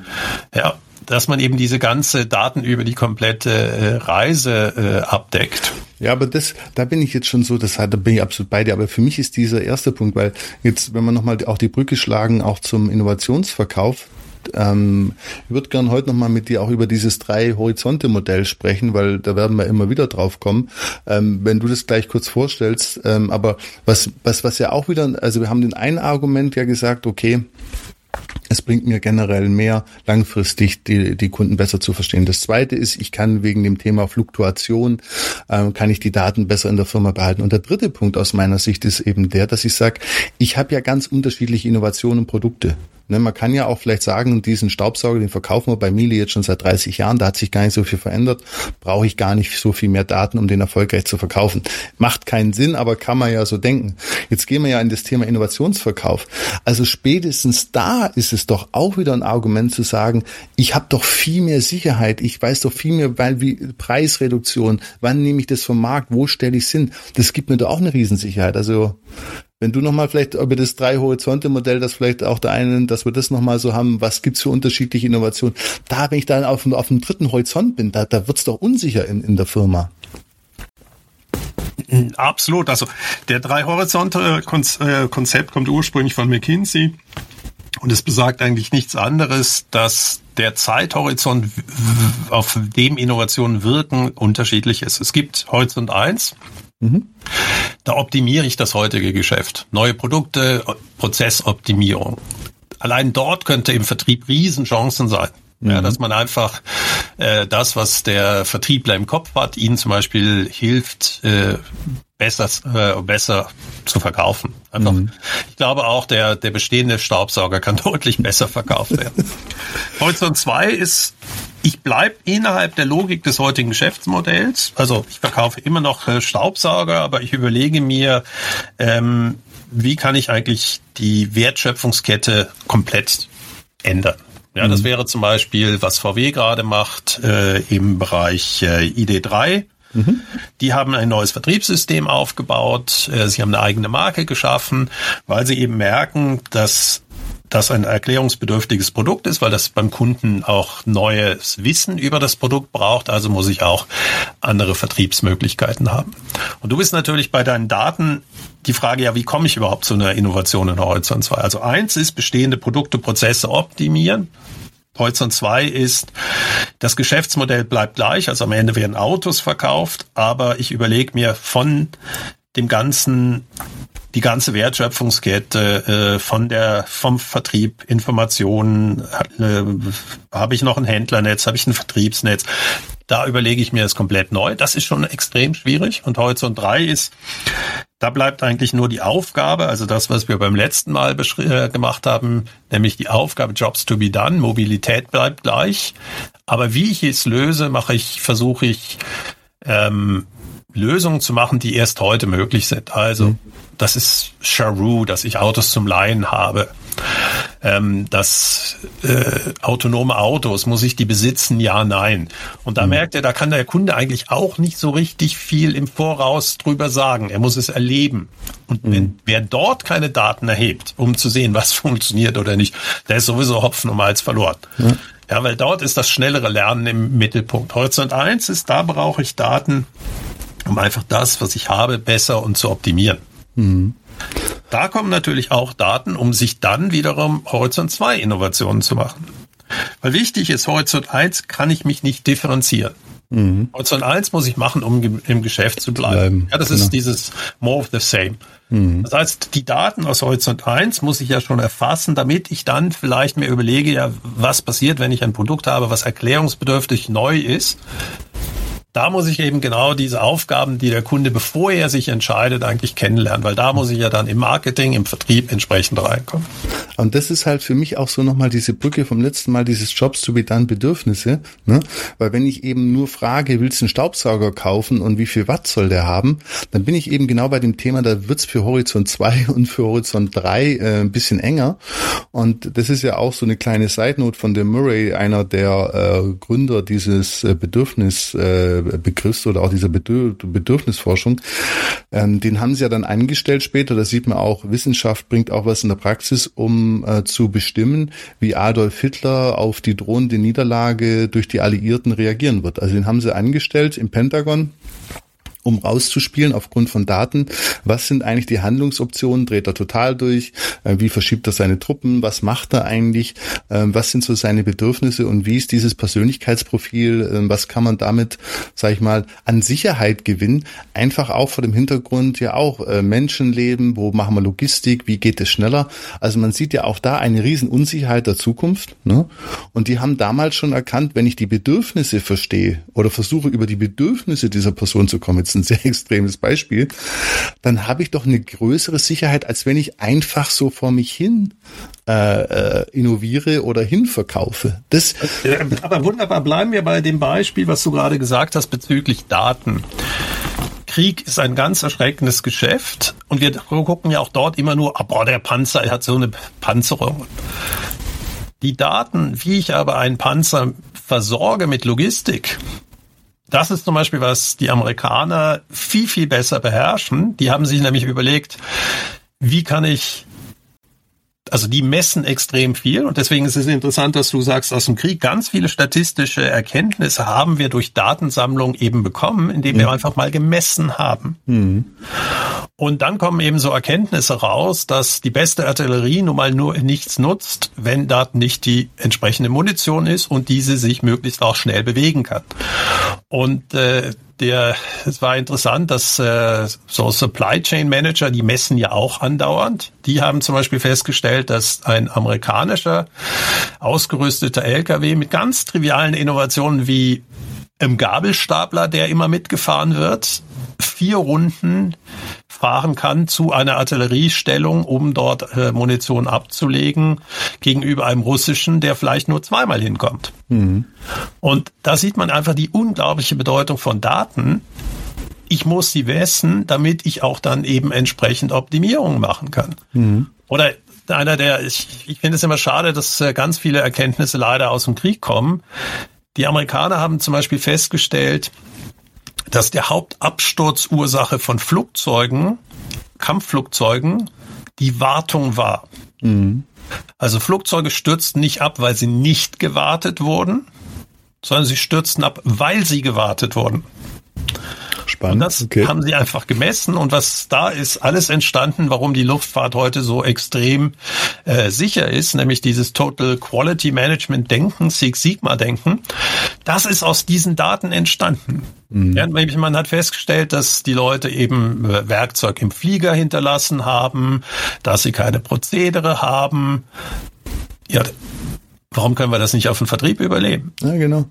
Speaker 3: Ja, dass man eben diese ganze Daten über die komplette äh, Reise äh, abdeckt.
Speaker 2: Ja, aber das, da bin ich jetzt schon so, das, da bin ich absolut bei dir. Aber für mich ist dieser erste Punkt, weil jetzt, wenn wir nochmal auch die Brücke schlagen, auch zum Innovationsverkauf, ähm, ich würde gern heute nochmal mit dir auch über dieses Drei-Horizonte-Modell sprechen, weil da werden wir immer wieder drauf kommen. Ähm, wenn du das gleich kurz vorstellst, ähm, aber was, was, was ja auch wieder, also wir haben den einen Argument ja gesagt, okay, es bringt mir generell mehr, langfristig die, die Kunden besser zu verstehen. Das zweite ist, ich kann wegen dem Thema Fluktuation, äh, kann ich die Daten besser in der Firma behalten. Und der dritte Punkt aus meiner Sicht ist eben der, dass ich sage, ich habe ja ganz unterschiedliche Innovationen und Produkte. Ne, man kann ja auch vielleicht sagen, diesen Staubsauger, den verkaufen wir bei Miele jetzt schon seit 30 Jahren, da hat sich gar nicht so viel verändert, brauche ich gar nicht so viel mehr Daten, um den erfolgreich zu verkaufen. Macht keinen Sinn, aber kann man ja so denken. Jetzt gehen wir ja in das Thema Innovationsverkauf. Also spätestens da ist es doch auch wieder ein Argument zu sagen, ich habe doch viel mehr Sicherheit, ich weiß doch viel mehr, weil wie Preisreduktion, wann nehme ich das vom Markt, wo stelle ich es hin? Das gibt mir doch auch eine Riesensicherheit. Also wenn du nochmal vielleicht über das Drei-Horizonte-Modell, das vielleicht auch der einen, dass wir das nochmal so haben, was gibt's für unterschiedliche Innovationen? Da, wenn ich dann auf, auf dem dritten Horizont bin, da, da wird's doch unsicher in, in der Firma.
Speaker 3: Absolut. Also der Drei-Horizonte-Konzept kommt ursprünglich von McKinsey und es besagt eigentlich nichts anderes, dass der Zeithorizont, auf dem Innovationen wirken, unterschiedlich ist. Es gibt Horizont 1, Mhm. Da optimiere ich das heutige Geschäft. Neue Produkte, Prozessoptimierung. Allein dort könnte im Vertrieb Riesenchancen sein. Mhm. Ja, dass man einfach äh, das, was der Vertriebler im Kopf hat, ihnen zum Beispiel hilft, äh, besser, äh, besser zu verkaufen. Einfach, mhm. Ich glaube auch, der, der bestehende Staubsauger kann deutlich besser verkauft werden. Horizont 2 ist ich bleibe innerhalb der Logik des heutigen Geschäftsmodells. Also ich verkaufe immer noch äh, Staubsauger, aber ich überlege mir, ähm, wie kann ich eigentlich die Wertschöpfungskette komplett ändern. Ja, das mhm. wäre zum Beispiel, was VW gerade macht äh, im Bereich äh, ID3. Mhm. Die haben ein neues Vertriebssystem aufgebaut. Äh, sie haben eine eigene Marke geschaffen, weil sie eben merken, dass das ein erklärungsbedürftiges Produkt ist, weil das beim Kunden auch neues Wissen über das Produkt braucht. Also muss ich auch andere Vertriebsmöglichkeiten haben. Und du bist natürlich bei deinen Daten die Frage, ja, wie komme ich überhaupt zu einer Innovation in Horizont 2? Also eins ist bestehende Produkte, Prozesse optimieren. Horizont 2 ist, das Geschäftsmodell bleibt gleich, also am Ende werden Autos verkauft, aber ich überlege mir von dem ganzen die ganze Wertschöpfungskette äh, von der vom Vertrieb, Informationen, äh, habe ich noch ein Händlernetz, habe ich ein Vertriebsnetz. Da überlege ich mir das komplett neu. Das ist schon extrem schwierig. Und Horizont 3 ist, da bleibt eigentlich nur die Aufgabe, also das, was wir beim letzten Mal äh, gemacht haben, nämlich die Aufgabe Jobs to be done. Mobilität bleibt gleich. Aber wie ich es löse, mache ich, versuche ich, ähm, Lösungen zu machen, die erst heute möglich sind. Also mhm. das ist Charoo, dass ich Autos zum Leihen habe. Ähm, das äh, autonome Autos, muss ich die besitzen? Ja, nein. Und da mhm. merkt er, da kann der Kunde eigentlich auch nicht so richtig viel im Voraus drüber sagen. Er muss es erleben. Und mhm. wenn wer dort keine Daten erhebt, um zu sehen, was funktioniert oder nicht, der ist sowieso Hopfen um Hals verloren. Ja. ja, weil dort ist das schnellere Lernen im Mittelpunkt. Horizont 1 ist, da brauche ich Daten, um einfach das, was ich habe, besser und zu optimieren. Mhm. Da kommen natürlich auch Daten, um sich dann wiederum Horizont 2 Innovationen zu machen. Weil wichtig ist, Horizont 1 kann ich mich nicht differenzieren. Mhm. Horizont 1 muss ich machen, um im Geschäft zu bleiben. bleiben. Ja, das genau. ist dieses more of the same. Mhm. Das heißt, die Daten aus Horizont 1 muss ich ja schon erfassen, damit ich dann vielleicht mir überlege, ja, was passiert, wenn ich ein Produkt habe, was erklärungsbedürftig neu ist da muss ich eben genau diese Aufgaben, die der Kunde, bevor er sich entscheidet, eigentlich kennenlernen, weil da muss ich ja dann im Marketing, im Vertrieb entsprechend reinkommen.
Speaker 2: Und das ist halt für mich auch so nochmal diese Brücke vom letzten Mal, dieses Jobs to be done Bedürfnisse, ne? Weil wenn ich eben nur frage, willst du einen Staubsauger kaufen und wie viel Watt soll der haben, dann bin ich eben genau bei dem Thema, da wird's für Horizont 2 und für Horizont 3 äh, ein bisschen enger. Und das ist ja auch so eine kleine Side Note von dem Murray, einer der äh, Gründer dieses äh, Bedürfnis äh, Begriffs- oder auch dieser Bedürf Bedürfnisforschung, ähm, den haben sie ja dann eingestellt später. Da sieht man auch, Wissenschaft bringt auch was in der Praxis, um äh, zu bestimmen, wie Adolf Hitler auf die drohende Niederlage durch die Alliierten reagieren wird. Also den haben sie eingestellt im Pentagon um rauszuspielen aufgrund von Daten, was sind eigentlich die Handlungsoptionen, dreht er total durch, äh, wie verschiebt er seine Truppen, was macht er eigentlich, ähm, was sind so seine Bedürfnisse und wie ist dieses Persönlichkeitsprofil, ähm, was kann man damit, sag ich mal, an Sicherheit gewinnen, einfach auch vor dem Hintergrund ja auch äh, Menschenleben, wo machen wir Logistik, wie geht es schneller, also man sieht ja auch da eine riesen Unsicherheit der Zukunft ne? und die haben damals schon erkannt, wenn ich die Bedürfnisse verstehe oder versuche über die Bedürfnisse dieser Person zu kommen, jetzt ein sehr extremes Beispiel, dann habe ich doch eine größere Sicherheit, als wenn ich einfach so vor mich hin äh, äh, innoviere oder hinverkaufe. Das
Speaker 3: Aber wunderbar, bleiben wir bei dem Beispiel, was du gerade gesagt hast bezüglich Daten. Krieg ist ein ganz erschreckendes Geschäft und wir gucken ja auch dort immer nur, oh, boah, der Panzer er hat so eine Panzerung. Die Daten, wie ich aber einen Panzer versorge mit Logistik, das ist zum Beispiel, was die Amerikaner viel, viel besser beherrschen. Die haben sich nämlich überlegt, wie kann ich also die messen extrem viel und deswegen ist es interessant, dass du sagst, aus dem Krieg ganz viele statistische Erkenntnisse haben wir durch Datensammlung eben bekommen, indem wir mhm. einfach mal gemessen haben. Mhm. Und dann kommen eben so Erkenntnisse raus, dass die beste Artillerie nun mal nur nichts nutzt, wenn dort nicht die entsprechende Munition ist und diese sich möglichst auch schnell bewegen kann. Und äh, der, es war interessant, dass äh, so Supply Chain Manager, die messen ja auch andauernd. Die haben zum Beispiel festgestellt, dass ein amerikanischer ausgerüsteter LKW mit ganz trivialen Innovationen wie im Gabelstapler, der immer mitgefahren wird, vier Runden fahren kann zu einer Artilleriestellung, um dort äh, Munition abzulegen, gegenüber einem russischen, der vielleicht nur zweimal hinkommt. Mhm. Und da sieht man einfach die unglaubliche Bedeutung von Daten. Ich muss sie messen, damit ich auch dann eben entsprechend Optimierungen machen kann. Mhm. Oder einer der, ich, ich finde es immer schade, dass äh, ganz viele Erkenntnisse leider aus dem Krieg kommen. Die Amerikaner haben zum Beispiel festgestellt, dass der Hauptabsturzursache von Flugzeugen, Kampfflugzeugen, die Wartung war. Mhm. Also Flugzeuge stürzten nicht ab, weil sie nicht gewartet wurden, sondern sie stürzten ab, weil sie gewartet wurden. Spannend. Und das okay. haben sie einfach gemessen und was da ist, alles entstanden, warum die Luftfahrt heute so extrem äh, sicher ist, nämlich dieses Total Quality Management Denken, Six Sigma Denken. Das ist aus diesen Daten entstanden. Mhm. Ja, man hat festgestellt, dass die Leute eben äh, Werkzeug im Flieger hinterlassen haben, dass sie keine Prozedere haben. Ja, warum können wir das nicht auf den Vertrieb überleben?
Speaker 2: Ja, genau.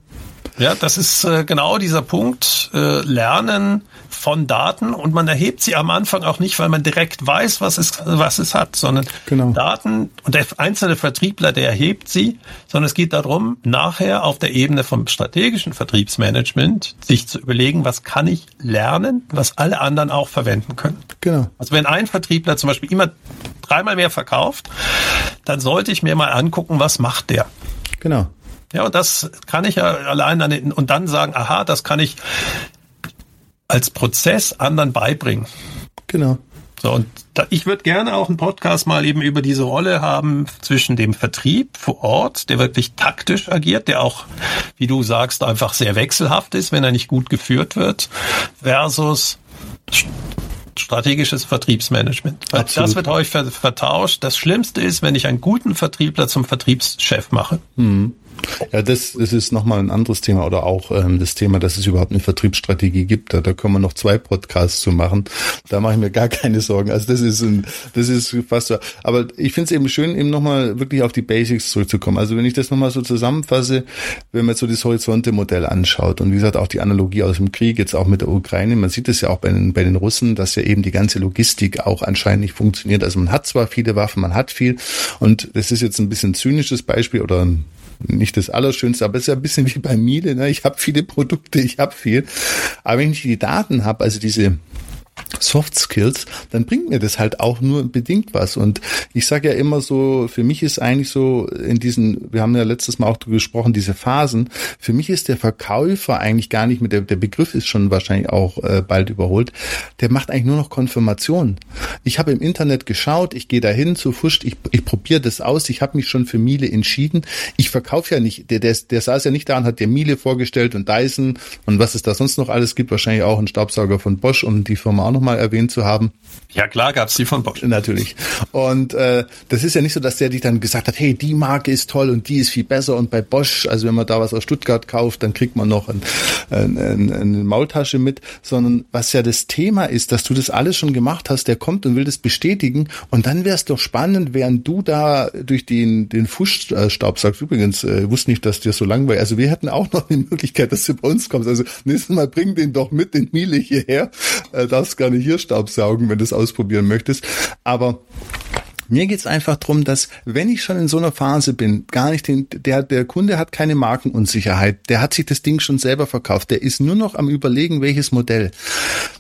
Speaker 3: Ja, das ist äh, genau dieser Punkt, äh, Lernen von Daten und man erhebt sie am Anfang auch nicht, weil man direkt weiß, was es, was es hat, sondern genau. Daten und der einzelne Vertriebler, der erhebt sie, sondern es geht darum, nachher auf der Ebene vom strategischen Vertriebsmanagement sich zu überlegen, was kann ich lernen, was alle anderen auch verwenden können. Genau. Also wenn ein Vertriebler zum Beispiel immer dreimal mehr verkauft, dann sollte ich mir mal angucken, was macht der.
Speaker 2: Genau.
Speaker 3: Ja, und das kann ich ja allein an den, und dann sagen, aha, das kann ich als Prozess anderen beibringen.
Speaker 2: Genau.
Speaker 3: So, und da, ich würde gerne auch einen Podcast mal eben über diese Rolle haben zwischen dem Vertrieb vor Ort, der wirklich taktisch agiert, der auch, wie du sagst, einfach sehr wechselhaft ist, wenn er nicht gut geführt wird, versus strategisches Vertriebsmanagement. Weil das wird häufig vertauscht. Das Schlimmste ist, wenn ich einen guten Vertriebler zum Vertriebschef mache. Mhm.
Speaker 2: Ja, das, das ist nochmal ein anderes Thema oder auch ähm, das Thema, dass es überhaupt eine Vertriebsstrategie gibt. Da, da können wir noch zwei Podcasts zu machen. Da mache ich mir gar keine Sorgen. Also das ist ein, das ist fast so. Aber ich finde es eben schön, eben nochmal wirklich auf die Basics zurückzukommen. Also wenn ich das nochmal so zusammenfasse, wenn man so das Horizonte-Modell anschaut und wie gesagt auch die Analogie aus dem Krieg, jetzt auch mit der Ukraine, man sieht es ja auch bei den, bei den Russen, dass ja eben die ganze Logistik auch anscheinend nicht funktioniert. Also man hat zwar viele Waffen, man hat viel und das ist jetzt ein bisschen zynisches Beispiel oder ein nicht das Allerschönste, aber es ist ja ein bisschen wie bei Miele. Ne? Ich habe viele Produkte, ich habe viel. Aber wenn ich die Daten habe, also diese Soft Skills, dann bringt mir das halt auch nur bedingt was. Und ich sage ja immer so, für mich ist eigentlich so in diesen, wir haben ja letztes Mal auch darüber gesprochen, diese Phasen, für mich ist der Verkäufer eigentlich gar nicht mit der, der Begriff ist schon wahrscheinlich auch äh, bald überholt, der macht eigentlich nur noch Konfirmation. Ich habe im Internet geschaut, ich gehe dahin zu Fuscht, ich, ich probiere das aus, ich habe mich schon für Miele entschieden. Ich verkaufe ja nicht, der, der, der saß ja nicht da und hat der Miele vorgestellt und Dyson und was es da sonst noch alles gibt, wahrscheinlich auch einen Staubsauger von Bosch, um die Firma auch nochmal erwähnt zu haben.
Speaker 3: Ja klar, gab's die von Bosch.
Speaker 2: Natürlich. Und äh, das ist ja nicht so, dass der dich dann gesagt hat, hey, die Marke ist toll und die ist viel besser und bei Bosch, also wenn man da was aus Stuttgart kauft, dann kriegt man noch ein, ein, ein, eine Maultasche mit, sondern was ja das Thema ist, dass du das alles schon gemacht hast, der kommt und will das bestätigen und dann wäre es doch spannend, während du da durch den, den Fußstaub sagst, übrigens, äh, wusste nicht, dass dir so langweilig, also wir hätten auch noch die Möglichkeit, dass du bei uns kommst, also nächstes Mal bring den doch mit, den Miele hierher, äh, darfst gerne hier Staubsaugen, wenn du es ausprobieren möchtest, aber mir geht's einfach drum, dass wenn ich schon in so einer Phase bin, gar nicht den, der, der Kunde hat keine Markenunsicherheit, der hat sich das Ding schon selber verkauft, der ist nur noch am überlegen, welches Modell.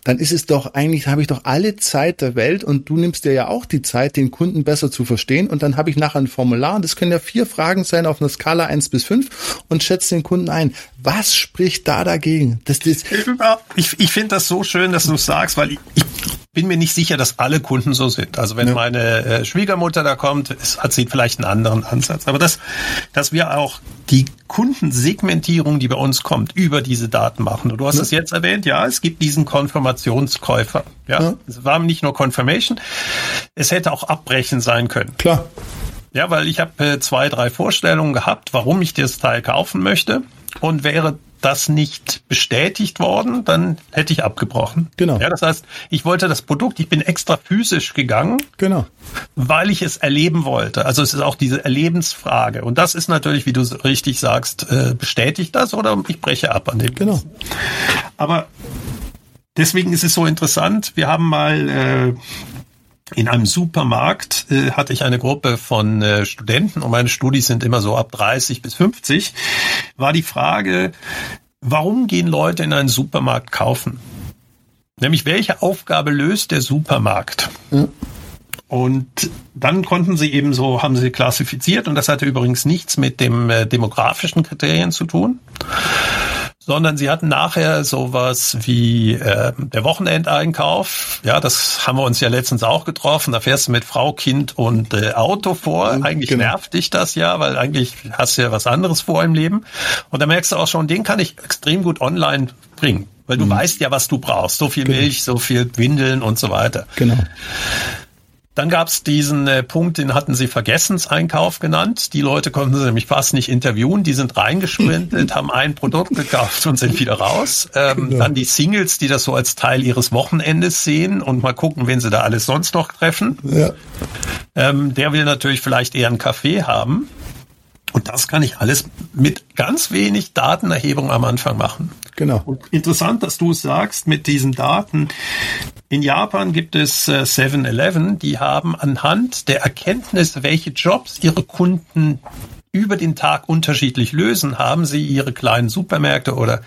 Speaker 2: Dann ist es doch eigentlich, habe ich doch alle Zeit der Welt und du nimmst dir ja auch die Zeit, den Kunden besser zu verstehen und dann habe ich nachher ein Formular und das können ja vier Fragen sein auf einer Skala eins bis fünf und schätze den Kunden ein. Was spricht da dagegen? Das, das
Speaker 3: ich ich finde das so schön, dass du sagst, weil ich, ich bin mir nicht sicher, dass alle Kunden so sind. Also wenn ja. meine äh, Schwiegermutter da kommt, ist, hat sie vielleicht einen anderen Ansatz. Aber das, dass wir auch die Kundensegmentierung, die bei uns kommt, über diese Daten machen. Und du hast ja. es jetzt erwähnt, ja, es gibt diesen Konfirmationskäufer. Ja, ja. es war nicht nur Confirmation, es hätte auch Abbrechen sein können.
Speaker 2: Klar.
Speaker 3: Ja, weil ich habe äh, zwei, drei Vorstellungen gehabt, warum ich das Teil kaufen möchte und wäre das nicht bestätigt worden, dann hätte ich abgebrochen.
Speaker 2: Genau.
Speaker 3: Ja, das heißt, ich wollte das Produkt, ich bin extra physisch gegangen,
Speaker 2: genau.
Speaker 3: weil ich es erleben wollte. Also es ist auch diese Erlebensfrage. Und das ist natürlich, wie du richtig sagst, äh, bestätigt das oder ich breche ab an dem.
Speaker 2: Genau.
Speaker 3: Aber deswegen ist es so interessant. Wir haben mal äh, in einem Supermarkt äh, hatte ich eine Gruppe von äh, Studenten und meine Studis sind immer so ab 30 bis 50, war die Frage, warum gehen Leute in einen Supermarkt kaufen? Nämlich, welche Aufgabe löst der Supermarkt? Ja. Und dann konnten sie eben so, haben sie klassifiziert und das hatte übrigens nichts mit dem äh, demografischen Kriterien zu tun, sondern sie hatten nachher sowas wie äh, der Wochenendeinkauf. Ja, das haben wir uns ja letztens auch getroffen. Da fährst du mit Frau, Kind und äh, Auto vor. Mhm, eigentlich genau. nervt dich das ja, weil eigentlich hast du ja was anderes vor im Leben. Und da merkst du auch schon, den kann ich extrem gut online bringen. Weil du mhm. weißt ja, was du brauchst. So viel genau. Milch, so viel Windeln und so weiter.
Speaker 2: Genau.
Speaker 3: Dann gab es diesen äh, Punkt, den hatten sie Vergessenseinkauf genannt. Die Leute konnten sie nämlich fast nicht interviewen. Die sind reingesprintet, haben ein Produkt gekauft und sind wieder raus. Ähm, genau. Dann die Singles, die das so als Teil ihres Wochenendes sehen und mal gucken, wen sie da alles sonst noch treffen. Ja. Ähm, der will natürlich vielleicht eher einen Kaffee haben. Und das kann ich alles mit ganz wenig Datenerhebung am Anfang machen.
Speaker 2: Genau.
Speaker 3: Und interessant, dass du es sagst mit diesen Daten. In Japan gibt es 7-Eleven, äh, die haben anhand der Erkenntnis, welche Jobs ihre Kunden über den Tag unterschiedlich lösen, haben sie ihre kleinen Supermärkte oder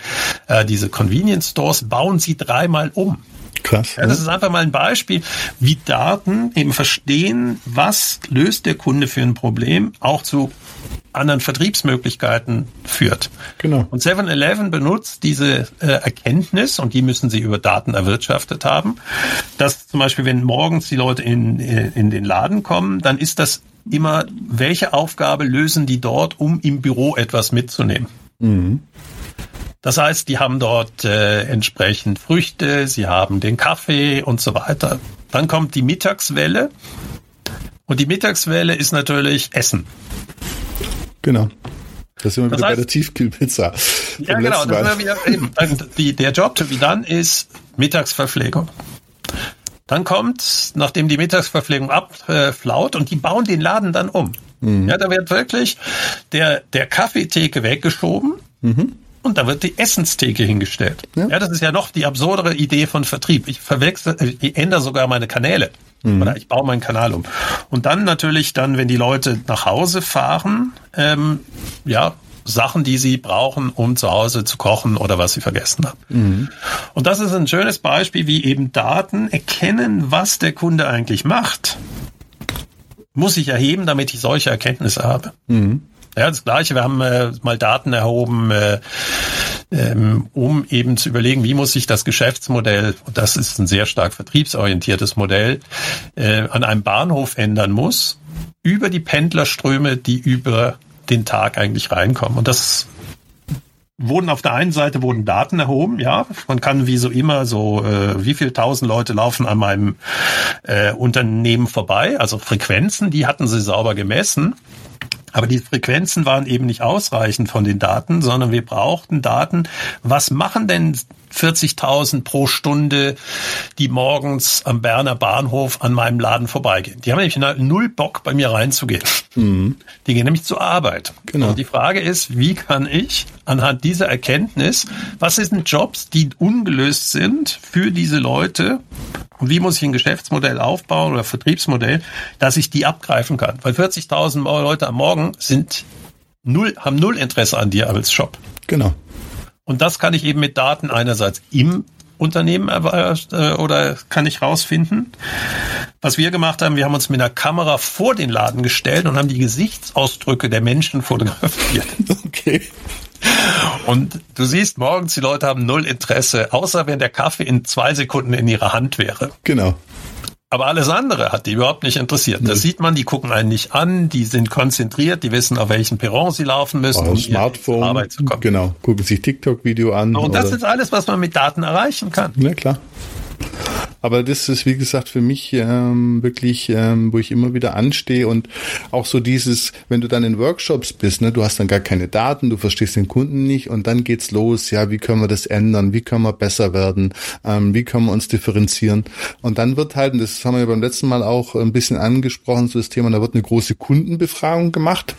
Speaker 3: äh, diese Convenience Stores, bauen sie dreimal um.
Speaker 2: Krass.
Speaker 3: Ja, das ist einfach mal ein Beispiel, wie Daten eben verstehen, was löst der Kunde für ein Problem, auch zu anderen Vertriebsmöglichkeiten führt.
Speaker 2: Genau.
Speaker 3: Und 7-Eleven benutzt diese äh, Erkenntnis, und die müssen sie über Daten erwirtschaftet haben, dass zum Beispiel, wenn morgens die Leute in, äh, in den Laden kommen, dann ist das immer, welche Aufgabe lösen die dort, um im Büro etwas mitzunehmen. Mhm. Das heißt, die haben dort äh, entsprechend Früchte, sie haben den Kaffee und so weiter. Dann kommt die Mittagswelle. Und die Mittagswelle ist natürlich Essen.
Speaker 2: Genau. Das sind wir das wieder heißt, bei der Tiefkühlpizza.
Speaker 3: Ja, genau. Das wieder, eben, die, der Job to be done ist Mittagsverpflegung. Dann kommt, nachdem die Mittagsverpflegung abflaut, und die bauen den Laden dann um. Mhm. Ja, da wird wirklich der, der Kaffeetheke weggeschoben. Mhm. Und da wird die Essenstheke hingestellt. Ja. ja. das ist ja noch die absurdere Idee von Vertrieb. Ich verwechsel, ich ändere sogar meine Kanäle. Mhm. Oder ich baue meinen Kanal um. Und dann natürlich dann, wenn die Leute nach Hause fahren, ähm, ja, Sachen, die sie brauchen, um zu Hause zu kochen oder was sie vergessen haben. Mhm. Und das ist ein schönes Beispiel, wie eben Daten erkennen, was der Kunde eigentlich macht. Muss ich erheben, damit ich solche Erkenntnisse habe. Mhm. Ja, das Gleiche. Wir haben äh, mal Daten erhoben, äh, ähm, um eben zu überlegen, wie muss sich das Geschäftsmodell, und das ist ein sehr stark vertriebsorientiertes Modell, äh, an einem Bahnhof ändern muss, über die Pendlerströme, die über den Tag eigentlich reinkommen. Und das wurden auf der einen Seite wurden Daten erhoben, ja, man kann wie so immer so, äh, wie viel tausend Leute laufen an meinem äh, Unternehmen vorbei, also Frequenzen, die hatten sie sauber gemessen. Aber die Frequenzen waren eben nicht ausreichend von den Daten, sondern wir brauchten Daten. Was machen denn 40.000 pro Stunde, die morgens am Berner Bahnhof an meinem Laden vorbeigehen. Die haben nämlich null Bock, bei mir reinzugehen. Mhm. Die gehen nämlich zur Arbeit. Genau. Und die Frage ist, wie kann ich anhand dieser Erkenntnis, was sind Jobs, die ungelöst sind für diese Leute und wie muss ich ein Geschäftsmodell aufbauen oder Vertriebsmodell, dass ich die abgreifen kann? Weil 40.000 Leute am Morgen sind null, haben null Interesse an dir als Shop.
Speaker 2: Genau.
Speaker 3: Und das kann ich eben mit Daten einerseits im Unternehmen äh, oder kann ich rausfinden. Was wir gemacht haben, wir haben uns mit einer Kamera vor den Laden gestellt und haben die Gesichtsausdrücke der Menschen fotografiert. Okay. Und du siehst morgens, die Leute haben null Interesse, außer wenn der Kaffee in zwei Sekunden in ihrer Hand wäre.
Speaker 2: Genau.
Speaker 3: Aber alles andere hat die überhaupt nicht interessiert. Das sieht man, die gucken einen nicht an, die sind konzentriert, die wissen, auf welchen Perron sie laufen müssen,
Speaker 2: um Smartphone, Arbeit zu kommen. Genau, gucken sich TikTok-Video an.
Speaker 3: Und das ist alles, was man mit Daten erreichen kann.
Speaker 2: Ja, klar. Aber das ist, wie gesagt, für mich ähm, wirklich, ähm, wo ich immer wieder anstehe und auch so dieses, wenn du dann in Workshops bist, ne, du hast dann gar keine Daten, du verstehst den Kunden nicht und dann geht's los, ja, wie können wir das ändern, wie können wir besser werden, ähm, wie können wir uns differenzieren. Und dann wird halt, und das haben wir beim letzten Mal auch ein bisschen angesprochen, so das Thema, da wird eine große Kundenbefragung gemacht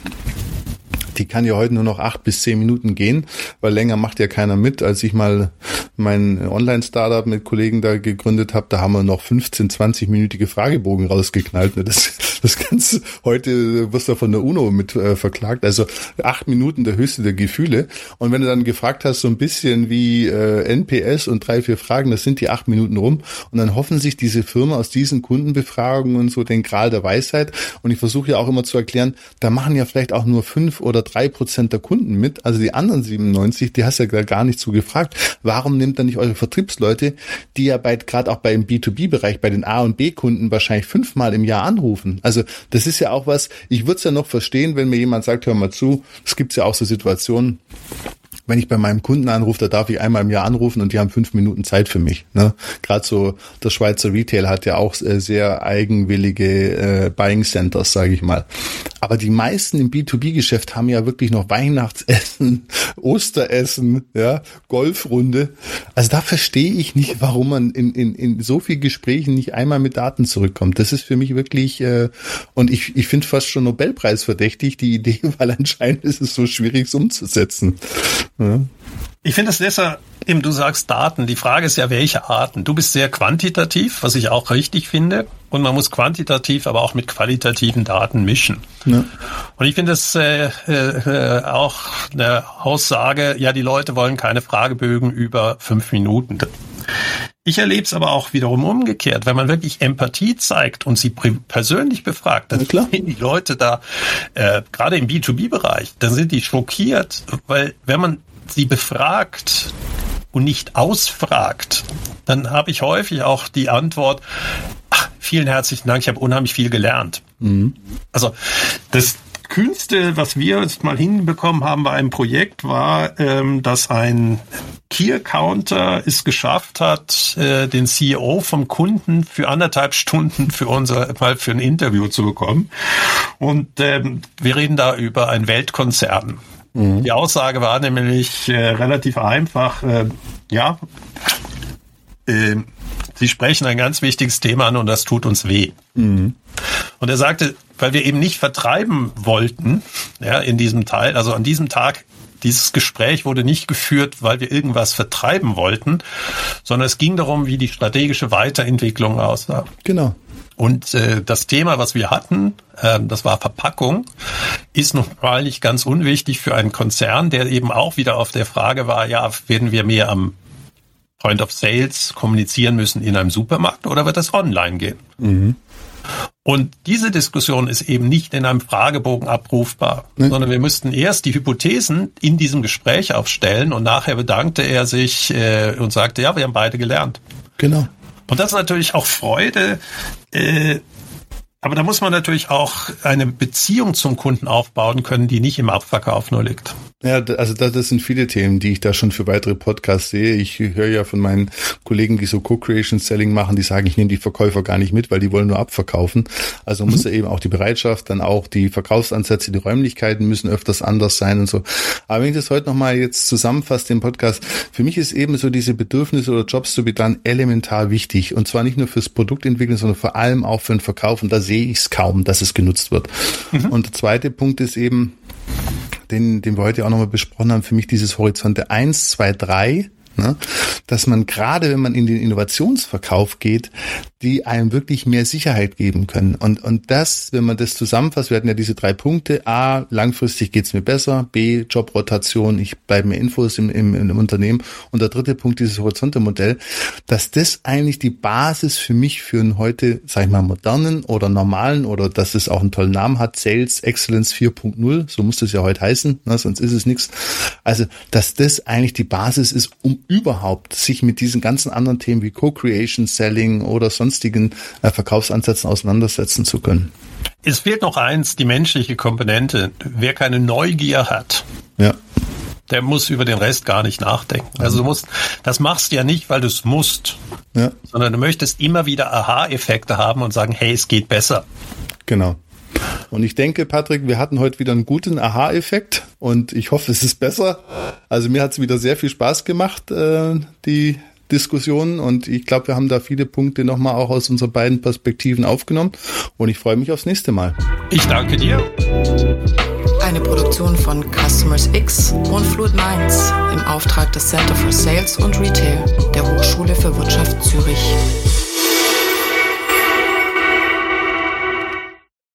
Speaker 2: die kann ja heute nur noch acht bis zehn Minuten gehen, weil länger macht ja keiner mit. Als ich mal mein Online-Startup mit Kollegen da gegründet habe, da haben wir noch 15, 20-minütige Fragebogen rausgeknallt. Das, das kannst heute wirst du von der UNO mit äh, verklagt. Also acht Minuten der Höchste der Gefühle. Und wenn du dann gefragt hast, so ein bisschen wie äh, NPS und drei, vier Fragen, das sind die acht Minuten rum. Und dann hoffen sich diese Firma aus diesen Kundenbefragungen so den Gral der Weisheit. Und ich versuche ja auch immer zu erklären, da machen ja vielleicht auch nur fünf oder drei Prozent der Kunden mit. Also die anderen 97, die hast ja gar nicht so gefragt. Warum nimmt dann nicht eure Vertriebsleute, die ja gerade auch beim B2B-Bereich, bei den A- und B-Kunden wahrscheinlich fünfmal im Jahr anrufen? Also das ist ja auch was, ich würde es ja noch verstehen, wenn mir jemand sagt, hör mal zu, es gibt ja auch so Situationen, wenn ich bei meinem Kunden anrufe, da darf ich einmal im Jahr anrufen und die haben fünf Minuten Zeit für mich. Ne? Gerade so der Schweizer Retail hat ja auch äh, sehr eigenwillige äh, Buying Centers, sage ich mal. Aber die meisten im B2B-Geschäft haben ja wirklich noch Weihnachtsessen, Osteressen, ja, Golfrunde. Also da verstehe ich nicht, warum man in, in, in so viel Gesprächen nicht einmal mit Daten zurückkommt. Das ist für mich wirklich, äh, und ich, ich finde fast schon Nobelpreis verdächtig, die Idee, weil anscheinend ist es so schwierig, es umzusetzen.
Speaker 3: Ich finde es besser, eben du sagst Daten. Die Frage ist ja, welche Arten. Du bist sehr quantitativ, was ich auch richtig finde. Und man muss quantitativ, aber auch mit qualitativen Daten mischen. Ja. Und ich finde es äh, äh, auch eine Aussage, ja, die Leute wollen keine Fragebögen über fünf Minuten. Ich erlebe es aber auch wiederum umgekehrt. Wenn man wirklich Empathie zeigt und sie persönlich befragt, dann ja, sind die Leute da, äh, gerade im B2B-Bereich, dann sind die schockiert, weil wenn man sie befragt und nicht ausfragt, dann habe ich häufig auch die Antwort, ach, vielen herzlichen Dank, ich habe unheimlich viel gelernt. Mhm. Also das Kühnste, was wir jetzt mal hinbekommen haben bei einem Projekt, war, ähm, dass ein Key-Counter es geschafft hat, äh, den CEO vom Kunden für anderthalb Stunden für unser mal für ein Interview zu bekommen. Und ähm, wir reden da über ein Weltkonzern. Mhm. Die Aussage war nämlich äh, relativ einfach. Äh, ja, äh, Sie sprechen ein ganz wichtiges Thema an und das tut uns weh. Mhm. Und er sagte, weil wir eben nicht vertreiben wollten, ja, in diesem Teil, also an diesem Tag dieses Gespräch wurde nicht geführt, weil wir irgendwas vertreiben wollten, sondern es ging darum, wie die strategische Weiterentwicklung aussah.
Speaker 2: Genau.
Speaker 3: Und äh, das Thema, was wir hatten, äh, das war Verpackung, ist nun mal nicht ganz unwichtig für einen Konzern, der eben auch wieder auf der Frage war, ja, werden wir mehr am Point of Sales kommunizieren müssen in einem Supermarkt oder wird das online gehen? Mhm. Und diese Diskussion ist eben nicht in einem Fragebogen abrufbar, nee. sondern wir müssten erst die Hypothesen in diesem Gespräch aufstellen und nachher bedankte er sich äh, und sagte, ja, wir haben beide gelernt.
Speaker 2: Genau.
Speaker 3: Und das ist natürlich auch Freude, äh, aber da muss man natürlich auch eine Beziehung zum Kunden aufbauen können, die nicht im Abverkauf nur liegt.
Speaker 2: Ja, also das, sind viele Themen, die ich da schon für weitere Podcasts sehe. Ich höre ja von meinen Kollegen, die so Co-Creation Selling machen, die sagen, ich nehme die Verkäufer gar nicht mit, weil die wollen nur abverkaufen. Also mhm. muss ja eben auch die Bereitschaft, dann auch die Verkaufsansätze, die Räumlichkeiten müssen öfters anders sein und so. Aber wenn ich das heute nochmal jetzt zusammenfasse, den Podcast, für mich ist eben so diese Bedürfnisse oder Jobs zu be dann elementar wichtig. Und zwar nicht nur fürs Produktentwickeln, sondern vor allem auch für den Verkauf. Und da sehe ich es kaum, dass es genutzt wird. Mhm. Und der zweite Punkt ist eben, den, den wir heute auch nochmal besprochen haben, für mich dieses Horizonte 1, 2, 3 Ne? Dass man gerade, wenn man in den Innovationsverkauf geht, die einem wirklich mehr Sicherheit geben können. Und, und das, wenn man das zusammenfasst, wir hatten ja diese drei Punkte. A, langfristig geht's mir besser. B, Jobrotation, ich bleibe mir Infos im, im, im Unternehmen. Und der dritte Punkt, dieses Horizonte-Modell, dass das eigentlich die Basis für mich für einen heute, sag ich mal, modernen oder normalen oder dass es auch einen tollen Namen hat, Sales Excellence 4.0, so muss das ja heute heißen, ne? sonst ist es nichts. Also, dass das eigentlich die Basis ist, um überhaupt sich mit diesen ganzen anderen Themen wie Co-Creation, Selling oder sonstigen äh, Verkaufsansätzen auseinandersetzen zu können.
Speaker 3: Es fehlt noch eins, die menschliche Komponente. Wer keine Neugier hat, ja. der muss über den Rest gar nicht nachdenken. Also du musst, das machst du ja nicht, weil du es musst, ja. sondern du möchtest immer wieder Aha-Effekte haben und sagen, hey, es geht besser.
Speaker 2: Genau. Und ich denke, Patrick, wir hatten heute wieder einen guten Aha-Effekt und ich hoffe, es ist besser. Also mir hat es wieder sehr viel Spaß gemacht, äh, die Diskussion und ich glaube, wir haben da viele Punkte nochmal auch aus unseren beiden Perspektiven aufgenommen und ich freue mich aufs nächste Mal.
Speaker 3: Ich danke dir.
Speaker 1: Eine Produktion von Customers X und Fluid Minds im Auftrag des Center for Sales und Retail der Hochschule für Wirtschaft Zürich.